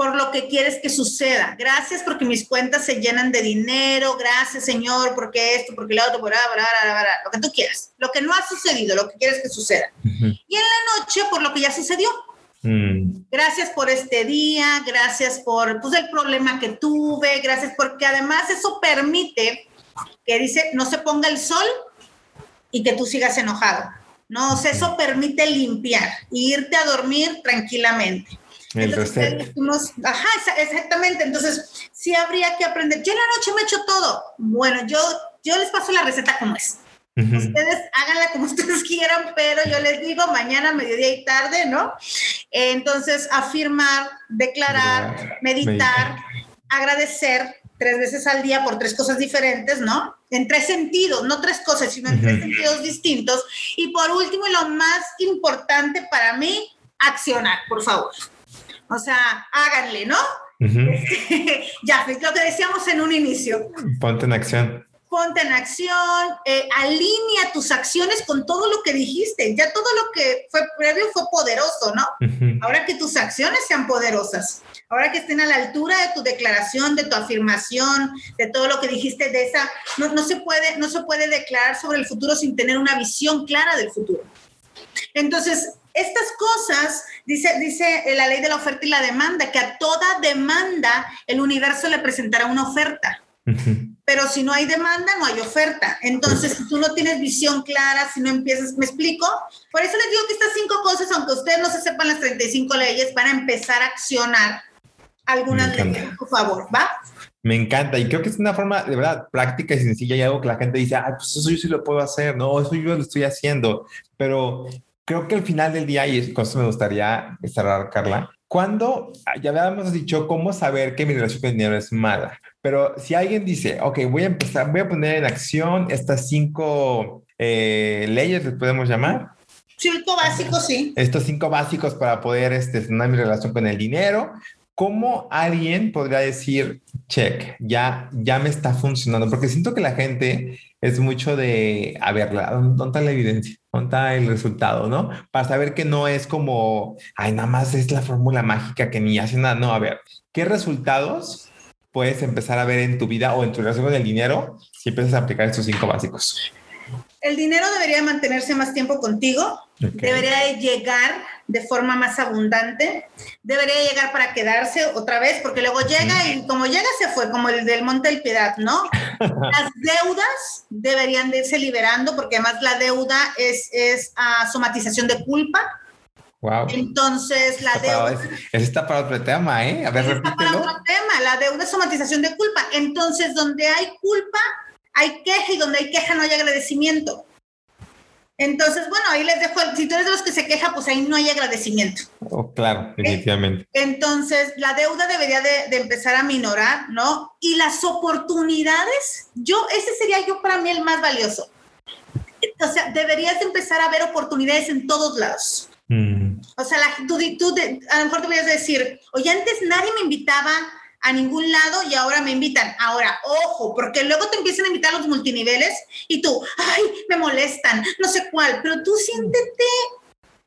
por lo que quieres que suceda. Gracias porque mis cuentas se llenan de dinero. Gracias, Señor, porque esto, porque lo otro, por lo que tú quieras. Lo que no ha sucedido, lo que quieres que suceda. Y en la noche, por lo que ya sucedió. Mm. Gracias por este día, gracias por pues, el problema que tuve, gracias porque además eso permite que dice, no se ponga el sol y que tú sigas enojado. No, eso permite limpiar e irte a dormir tranquilamente. El reset. Ajá, exactamente. Entonces, sí habría que aprender. Yo en la noche me echo todo. Bueno, yo, yo les paso la receta como es. Ustedes háganla como ustedes quieran, pero yo les digo mañana, mediodía y tarde, ¿no? Entonces, afirmar, declarar, meditar, agradecer tres veces al día por tres cosas diferentes, ¿no? En tres sentidos, no tres cosas, sino en tres sentidos distintos. Y por último, y lo más importante para mí, accionar, por favor. O sea, háganle, ¿no? ya, lo que decíamos en un inicio. Ponte en acción. Ponte en acción, eh, alinea tus acciones con todo lo que dijiste. Ya todo lo que fue previo fue poderoso, ¿no? Ahora que tus acciones sean poderosas. Ahora que estén a la altura de tu declaración, de tu afirmación, de todo lo que dijiste de esa, no, no, se puede, no se puede declarar sobre el futuro sin tener una visión clara del futuro. Entonces, estas cosas, dice, dice la ley de la oferta y la demanda, que a toda demanda el universo le presentará una oferta. Pero si no hay demanda, no hay oferta. Entonces, si tú no tienes visión clara, si no empiezas, ¿me explico? Por eso les digo que estas cinco cosas, aunque ustedes no se sepan las 35 leyes, van a empezar a accionar algunas leyes a favor, ¿va? Me encanta y creo que es una forma de verdad práctica y sencilla y algo que la gente dice, ay, pues eso yo sí lo puedo hacer, no, eso yo lo estoy haciendo, pero creo que al final del día, y con eso me gustaría cerrar, Carla, cuando ya habíamos dicho cómo saber que mi relación con el dinero es mala, pero si alguien dice, ok, voy a empezar, voy a poner en acción estas cinco eh, leyes, les podemos llamar. Cinco básicos, sí. Estos cinco básicos para poder este, mi relación con el dinero. ¿Cómo alguien podría decir, check, ya, ya me está funcionando? Porque siento que la gente es mucho de, a ver, ¿dónde está la evidencia? ¿Dónde está el resultado? ¿No? Para saber que no es como, ay, nada más es la fórmula mágica que ni hace nada. No, a ver, ¿qué resultados puedes empezar a ver en tu vida o en tu relación con el dinero si empiezas a aplicar estos cinco básicos? El dinero debería mantenerse más tiempo contigo, debería llegar de forma más abundante, debería llegar para quedarse otra vez, porque luego llega y como llega se fue, como el del Monte del Piedad, ¿no? Las deudas deberían de irse liberando, porque además la deuda es, es ah, somatización de culpa. Wow. Entonces, la deuda. es, está para otro tema, ¿eh? A ver, repítelo. Está para otro tema. La deuda es somatización de culpa. Entonces, donde hay culpa, hay queja y donde hay queja no hay agradecimiento. Entonces, bueno, ahí les dejo, si tú eres de los que se queja, pues ahí no hay agradecimiento. Oh, claro, definitivamente. Entonces, la deuda debería de, empezar a minorar, ¿no? Y las oportunidades, yo, ese sería yo para mí el más valioso. O sea, deberías de empezar a ver oportunidades en todos lados. Mm. O sea, la, tú, tú a lo mejor te voy a decir, oye, antes nadie me invitaba a ningún lado y ahora me invitan. Ahora, ojo, porque luego te empiezan a invitar a los multiniveles y tú, ay, me molestan, no sé cuál, pero tú siéntete,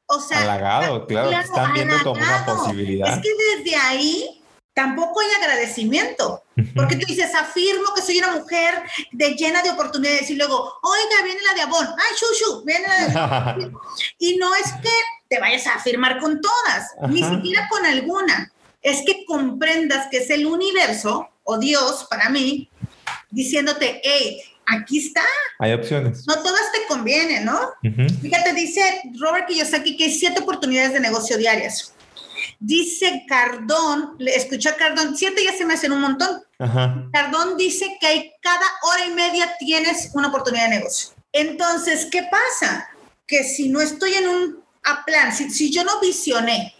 o sea... Halagado, claro, están viendo como una posibilidad. Es que desde ahí tampoco hay agradecimiento, porque tú dices, afirmo que soy una mujer de llena de oportunidades y luego, oiga, viene la de ay, shushu, viene la de... y no es que te vayas a afirmar con todas, ni siquiera con alguna es que comprendas que es el universo o Dios para mí diciéndote, hey, aquí está. Hay opciones. No todas te convienen, ¿no? Fíjate, dice Robert Kiyosaki que hay siete oportunidades de negocio diarias. Dice Cardón, escuché a Cardón, siete ya se me hacen un montón. Cardón dice que hay cada hora y media tienes una oportunidad de negocio. Entonces, ¿qué pasa? Que si no estoy en un plan, si, si yo no visioné,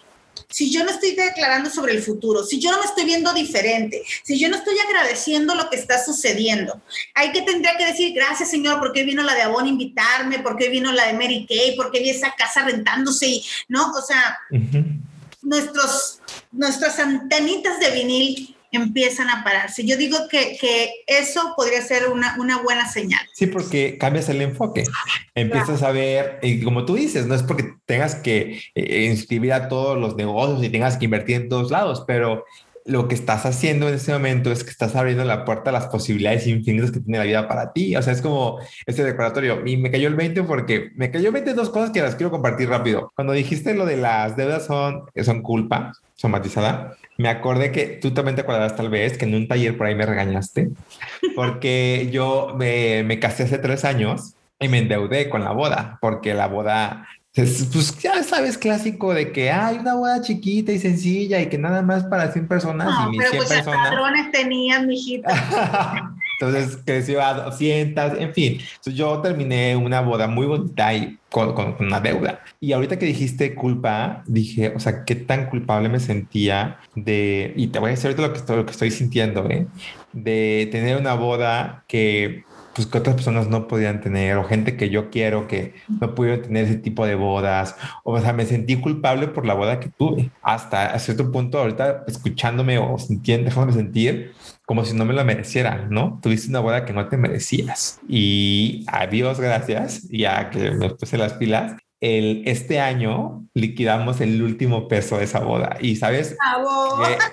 si yo no estoy declarando sobre el futuro, si yo no me estoy viendo diferente, si yo no estoy agradeciendo lo que está sucediendo, hay que tendría que decir gracias Señor, porque vino la de Avon invitarme, porque vino la de Mary Kay, porque vi esa casa rentándose y, ¿no? O sea, nuestros, nuestras antenitas de vinil empiezan a pararse. Yo digo que, que eso podría ser una, una, buena señal. Sí, porque cambias el enfoque. Empiezas a ver, y como tú dices, no es porque tengas que eh, inscribir a todos los negocios y tengas que invertir en todos lados, pero lo que estás haciendo en ese momento es que estás abriendo la puerta a las posibilidades infinitas que tiene la vida para ti. O sea, es como este decoratorio. Y me cayó el 20 porque me cayó el 20 dos cosas que las quiero compartir rápido. Cuando dijiste lo de las deudas son, son culpa, somatizada, me acordé que tú también te acordarás tal vez que en un taller por ahí me regañaste porque yo me, me casé hace tres años y me endeudé con la boda porque la boda pues ya sabes, clásico de que hay una boda chiquita y sencilla y que nada más para 100 personas. No, y pero 100 pues personas... patrones tenían, mijita. Entonces creció a 200, en fin. Entonces yo terminé una boda muy bonita y con, con, una deuda. Y ahorita que dijiste culpa, dije, o sea, qué tan culpable me sentía de, y te voy a decir ahorita lo que estoy, lo que estoy sintiendo, ¿eh? de tener una boda que pues que otras personas no podían tener o gente que yo quiero que no pudieron tener ese tipo de bodas. O, sea me sentí culpable por la boda que tuve. Hasta a cierto punto ahorita escuchándome o sintiendo dejándome sentir como si no me lo mereciera no tuviste una boda que no te merecías. Y adiós gracias ya que me puse las pilas el, este año liquidamos el último peso de esa boda. Y sabes,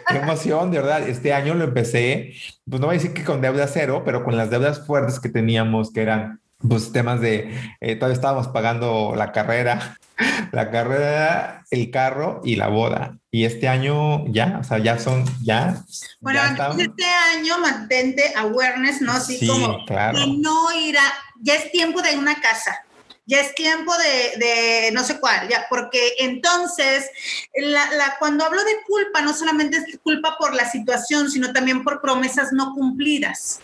qué, emoción, de verdad. Este año lo empecé, pues no voy a decir que con deuda cero, pero con las deudas fuertes que teníamos, que eran pues temas de, eh, todavía estábamos pagando la carrera, la carrera, el carro y la boda. Y este año ya, o sea, ya son, ya. Bueno, este año mantente awareness, ¿no? Así como claro. no ir a, ya es tiempo de una casa ya es tiempo de, no sé cuál, ya, porque entonces, la, cuando hablo de culpa, no solamente es culpa por la situación, sino también por promesas no cumplidas,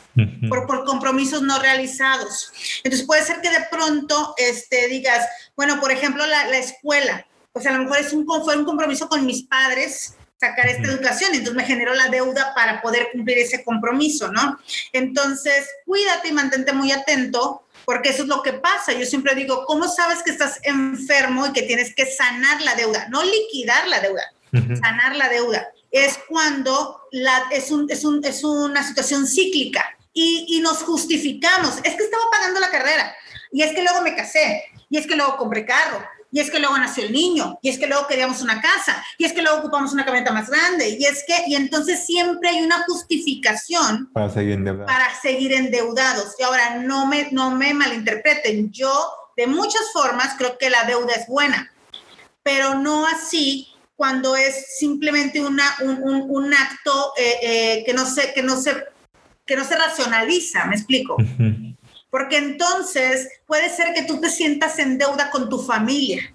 por, por compromisos no realizados. Entonces puede ser que de pronto este, digas, bueno, por ejemplo, la, la escuela, pues a lo mejor es un, fue un compromiso con mis padres, sacar esta educación, entonces me generó la deuda para poder cumplir ese compromiso, ¿no? Entonces, cuídate y mantente muy atento porque eso es lo que pasa. Yo siempre digo, ¿cómo sabes que estás enfermo y que tienes que sanar la deuda? No liquidar la deuda, sanar la deuda. Es cuando la, es, un, es, un, es una situación cíclica y, y nos justificamos. Es que estaba pagando la carrera y es que luego me casé y es que luego compré carro y es que luego nació el niño, y es que luego queríamos una casa, y es que luego ocupamos una camioneta más grande, y es que, y entonces siempre hay una justificación para seguir endeudados. Para seguir endeudados. Y ahora no me, no me malinterpreten, yo de muchas formas creo que la deuda es buena, pero no así cuando es simplemente una, un, un, acto eh, eh, que, no se, que, no se, que no se racionaliza, me explico porque entonces puede ser que tú te sientas en deuda con tu familia,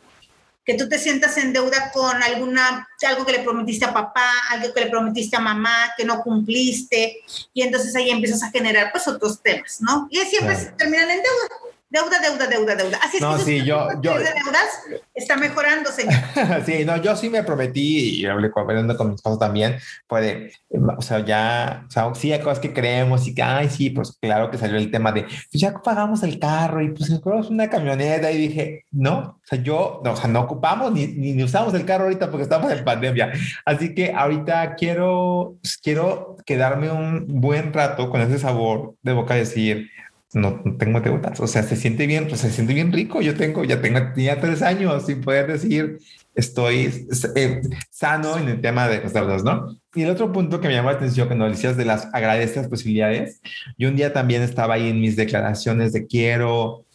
que tú te sientas en deuda con alguna, algo que le prometiste a papá, algo que le prometiste a mamá, que no cumpliste, y entonces ahí empiezas a generar pues otros temas, ¿no? Y siempre terminan en deuda. Deuda, deuda, deuda, deuda. Así es no, que sí, yo, yo, de deudas está mejorando, señor. sí, no, yo sí me prometí y hablé con, con mi esposo también, puede, o sea, ya, o sea, sí hay cosas que creemos y que, ay, sí, pues claro que salió el tema de, pues ya pagamos el carro y pues compramos una camioneta y dije, no, o sea, yo, no, o sea, no ocupamos ni, ni, usamos el carro ahorita porque estamos en pandemia. Así que ahorita quiero, pues, quiero quedarme un buen rato con ese sabor de boca, decir, no, tengo deudas. O sea, se siente bien, pues se siente bien rico. Yo tengo, ya tengo tres años sin poder decir estoy eh, sano en el tema de las deudas, ¿no? Y el otro punto que me llamó la atención cuando decías de las agradecidas posibilidades, yo un día también estaba ahí en mis declaraciones de quiero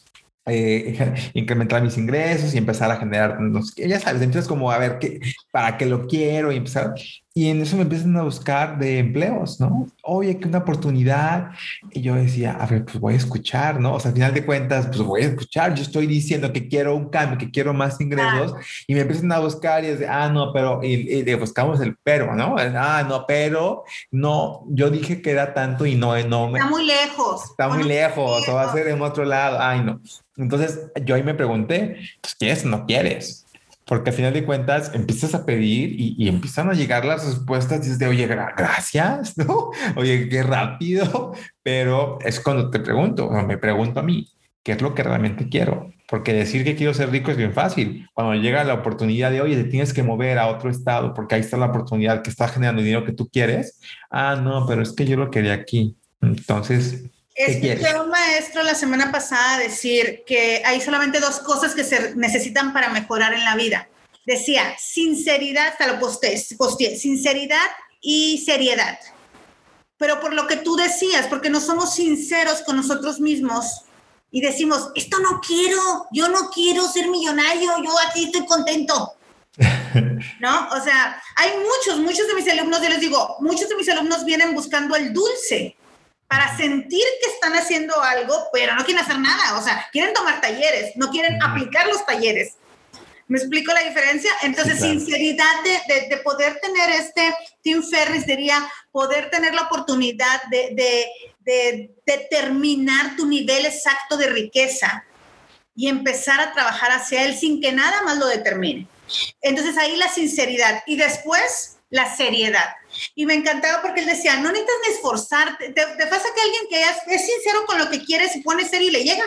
eh, incrementar mis ingresos y empezar a generar, no ya sabes, empiezas como a ver qué, para qué lo quiero y empezar. Y en eso me empiezan a buscar de empleos, ¿no? Oye, que una oportunidad. Y yo decía, a ver, pues voy a escuchar, ¿no? O sea, al final de cuentas, pues voy a escuchar. Yo estoy diciendo que quiero un cambio, que quiero más ingresos. Y me empiezan a buscar y es de, ah, no, pero, y, y buscamos el pero, ¿no? Ah, no, pero, no, yo dije que era tanto y no, no me. Está muy lejos. Está muy lejos, o va a ser en otro lado. Ay, no. Entonces, yo ahí me pregunté, pues, ¿quieres o no quieres? Porque al final de cuentas empiezas a pedir y, empiezan a llegar las respuestas dices, de, oye, gracias, ¿no? Oye, qué rápido, pero es cuando te pregunto, o me pregunto a mí, qué es lo que realmente quiero. Porque decir que quiero ser rico es bien fácil. Cuando llega la oportunidad de, oye, te tienes que mover a otro estado porque ahí está la oportunidad que está generando dinero que tú quieres. Ah, no, pero es que yo lo quería aquí. Entonces, Escuché un maestro la semana pasada decir que hay solamente dos cosas que se necesitan para mejorar en la vida. Decía, sinceridad, hasta lo posté, posté, sinceridad y seriedad. Pero por lo que tú decías, porque no somos sinceros con nosotros mismos, y decimos, esto no quiero, yo no quiero ser millonario, yo aquí estoy contento. ¿No? O sea, hay muchos, muchos de mis alumnos, yo les digo, muchos de mis alumnos vienen buscando el dulce para sentir que están haciendo algo, pero no quieren hacer nada. O sea, quieren tomar talleres, no quieren aplicar los talleres. ¿Me explico la diferencia? Entonces, sinceridad de, de, poder tener este, Tim Ferris diría, poder tener la oportunidad de, de determinar tu nivel exacto de riqueza y empezar a trabajar hacia él sin que nada más lo determine. Entonces, ahí la sinceridad y después la seriedad. Y me encantaba porque él decía, no necesitas ni esforzarte, te, pasa que alguien que es, es, sincero con lo que quiere, se pone serio y le llega.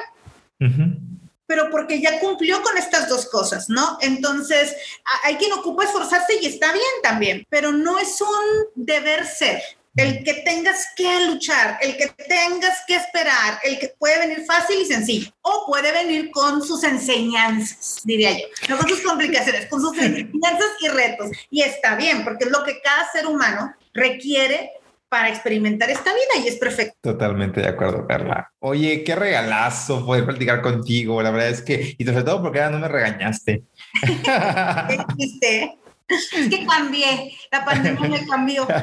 Uh pero porque ya cumplió con estas dos cosas, ¿no? Entonces, hay quien ocupa esforzarse y está bien también, pero no es un deber ser. El que tengas que luchar, el que tengas que esperar, el que puede venir fácil y sencillo, o puede venir con sus enseñanzas, diría yo, no con sus complicaciones, con sus enseñanzas y retos. Y está bien, porque es lo que cada ser humano requiere para experimentar esta vida y es perfecto. Totalmente de acuerdo, Carla. Oye, qué regalazo poder platicar contigo. La verdad es que, y sobre todo porque ahora no me regañaste. ¿Qué Es que cambié, la pandemia me cambió.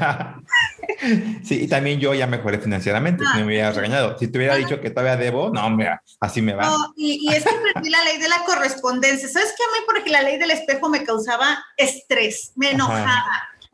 Sí, y también yo ya mejoré financieramente, si no me hubieras regañado. Si te hubiera dicho que todavía debo, no, mira, así me va. No, y, y es que aprendí la ley de la correspondencia. ¿Sabes qué? A mí, porque la ley del espejo me causaba estrés, me enojaba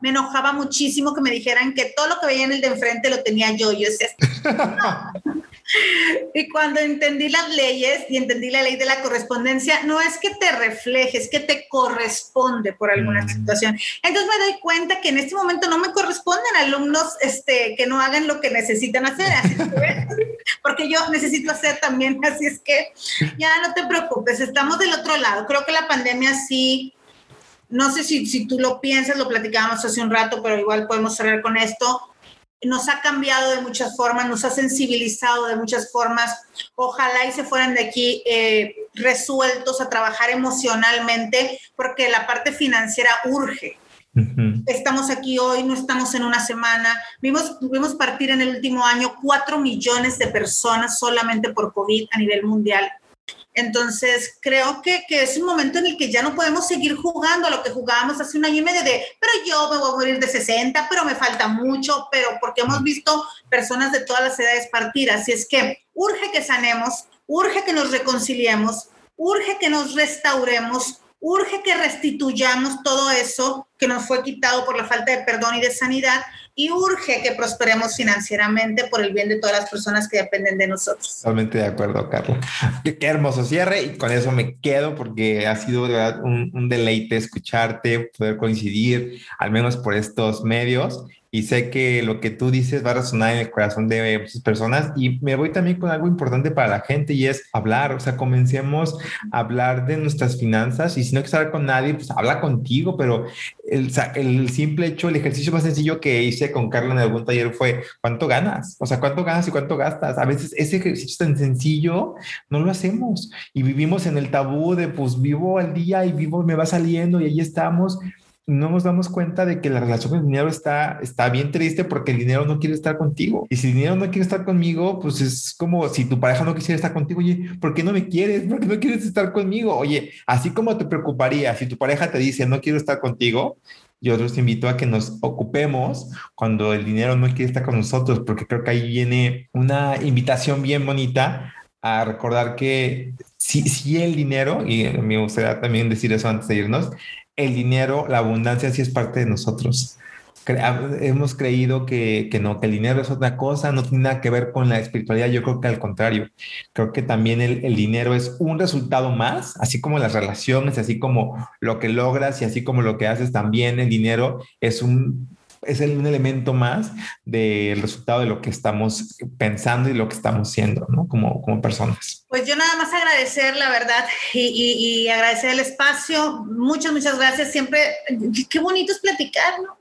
me enojaba muchísimo que me dijeran que todo lo que veía en el de enfrente lo tenía yo. Yo decía, y cuando entendí las leyes y entendí la ley de la correspondencia, no es que te refleje, es que te corresponde por alguna mm. situación. Entonces me doy cuenta que en este momento no me corresponden alumnos este, que no hagan lo que necesitan hacer, porque yo necesito hacer también, así es que ya no te preocupes, estamos del otro lado. Creo que la pandemia sí no sé si, si tú lo piensas, lo platicábamos hace un rato, pero igual podemos cerrar con esto. Nos ha cambiado de muchas formas, nos ha sensibilizado de muchas formas. Ojalá y se fueran de aquí eh, resueltos a trabajar emocionalmente, porque la parte financiera urge. Estamos aquí hoy, no estamos en una semana. Vimos, tuvimos partir en el último año cuatro millones de personas solamente por COVID a nivel mundial. Entonces, creo que, que, es un momento en el que ya no podemos seguir jugando a lo que jugábamos hace un año y medio de, pero yo me voy a morir de 60, pero me falta mucho, pero porque hemos visto personas de todas las edades partir. Así es que urge que sanemos, urge que nos reconciliemos, urge que nos restauremos, urge que restituyamos todo eso que nos fue quitado por la falta de perdón y de sanidad y urge que prosperemos financieramente por el bien de todas las personas que dependen de nosotros. Totalmente de acuerdo, Carlos. Qué, hermoso cierre y con eso me quedo porque ha sido un, un deleite escucharte, poder coincidir, al menos por estos medios y sé que lo que tú dices va a resonar en el corazón de muchas personas y me voy también con algo importante para la gente y es hablar, o sea, comencemos a hablar de nuestras finanzas y si no quieres hablar con nadie, pues habla contigo, pero el, el simple hecho, el ejercicio más sencillo que hice con Carla en algún taller fue ¿cuánto ganas? O sea, ¿cuánto ganas y cuánto gastas? A veces ese ejercicio tan sencillo no lo hacemos y vivimos en el tabú de pues vivo al día y vivo, me va saliendo y ahí estamos no nos damos cuenta de que la relación con el dinero está, está bien triste porque el dinero no quiere estar contigo. Y si el dinero no quiere estar conmigo, pues es como si tu pareja no quisiera estar contigo, oye, ¿por qué no me quieres? ¿Por qué no quieres estar conmigo? Oye, así como te preocuparía si tu pareja te dice no quiero estar contigo, yo los invito a que nos ocupemos cuando el dinero no quiere estar con nosotros, porque creo que ahí viene una invitación bien bonita a recordar que si, si el dinero, y me gustaría también decir eso antes de irnos, el dinero, la abundancia sí es parte de nosotros. hemos creído que, no, que el dinero es otra cosa, no tiene nada que ver con la espiritualidad. Yo creo que al contrario, creo que también el, el, dinero es un resultado más, así como las relaciones, así como lo que logras y así como lo que haces también, el dinero es un es un elemento más del resultado de lo que estamos pensando y lo que estamos siendo, ¿no? Como, como personas. Pues yo nada más agradecer, la verdad, y, agradecer el espacio. Muchas, muchas gracias. Siempre, qué bonito es platicar, ¿no?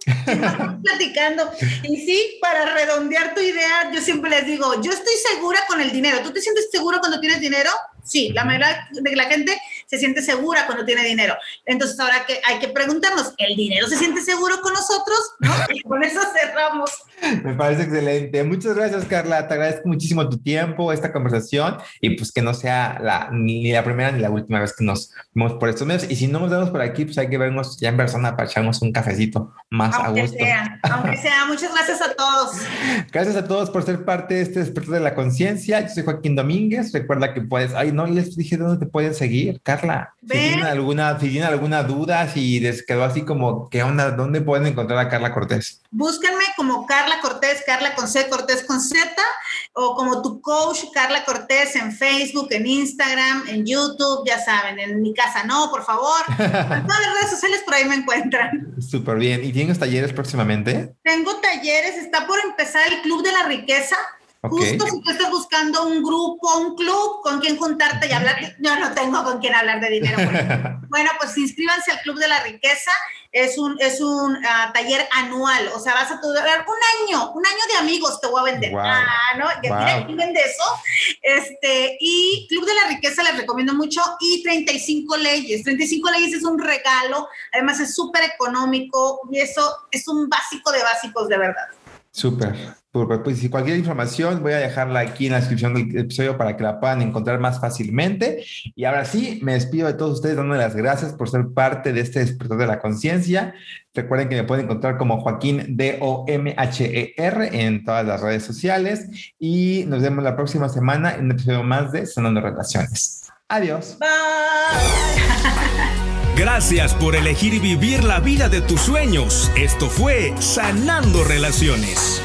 platicando. Y sí, para redondear tu idea, yo siempre les digo, yo estoy segura con el dinero. ¿Tú te sientes seguro cuando tienes dinero? Sí, la mayoría de la gente se siente segura cuando tiene dinero. Entonces ahora que hay que preguntarnos, ¿el dinero se siente seguro con nosotros? ¿No? Y con eso cerramos. Me parece excelente. Muchas gracias, Carla. Te agradezco muchísimo tu tiempo, esta conversación y pues que no sea la, ni la primera ni la última vez que nos vemos por estos medios. Y si no nos vemos por aquí, pues hay que vernos ya en persona para echarnos un cafecito más a gusto. Sea, aunque sea. Muchas gracias a todos. Gracias a todos por ser parte de este despertar de la conciencia. Yo soy Joaquín Domínguez. Recuerda que puedes, ay, no les dije dónde te pueden seguir, Carla. Si tienen alguna, si tienen alguna duda, si les quedó así como, ¿qué onda? ¿Dónde pueden encontrar a Carla Cortés? Búsquenme como Carla Cortés, Carla con C, Cortés con Z, o como tu coach, Carla Cortés, en Facebook, en Instagram, en YouTube, ya saben, en mi casa no, por favor. en todas las redes sociales por ahí me encuentran. Súper bien. ¿Y tienes talleres próximamente? Tengo talleres, está por empezar el Club de la Riqueza Justo si tú estás buscando un grupo, un club con quien juntarte y hablar, yo no tengo con quien hablar de dinero. bueno, pues inscríbanse al Club de la Riqueza. Es un, es un ah, taller anual, o sea, vas a durar un año, un año de amigos te voy a vender. Ah, ¿no? Ya wow. vende eso. Este, y Club de la Riqueza les recomiendo mucho y 35 leyes. 35 leyes es un regalo, además es súper económico y eso es un básico de básicos de verdad. Súper. Pues si cualquier información voy a dejarla aquí en la descripción del episodio para que la puedan encontrar más fácilmente. Y ahora sí, me despido de todos ustedes dándole las gracias por ser parte de este despertar de la conciencia. Recuerden que me pueden encontrar como Joaquín D-O-M-H-E-R en todas las redes sociales y nos vemos la próxima semana en un episodio más de Sanando Relaciones. Adiós. Bye. Gracias por elegir vivir la vida de tus sueños. Esto fue Sanando Relaciones.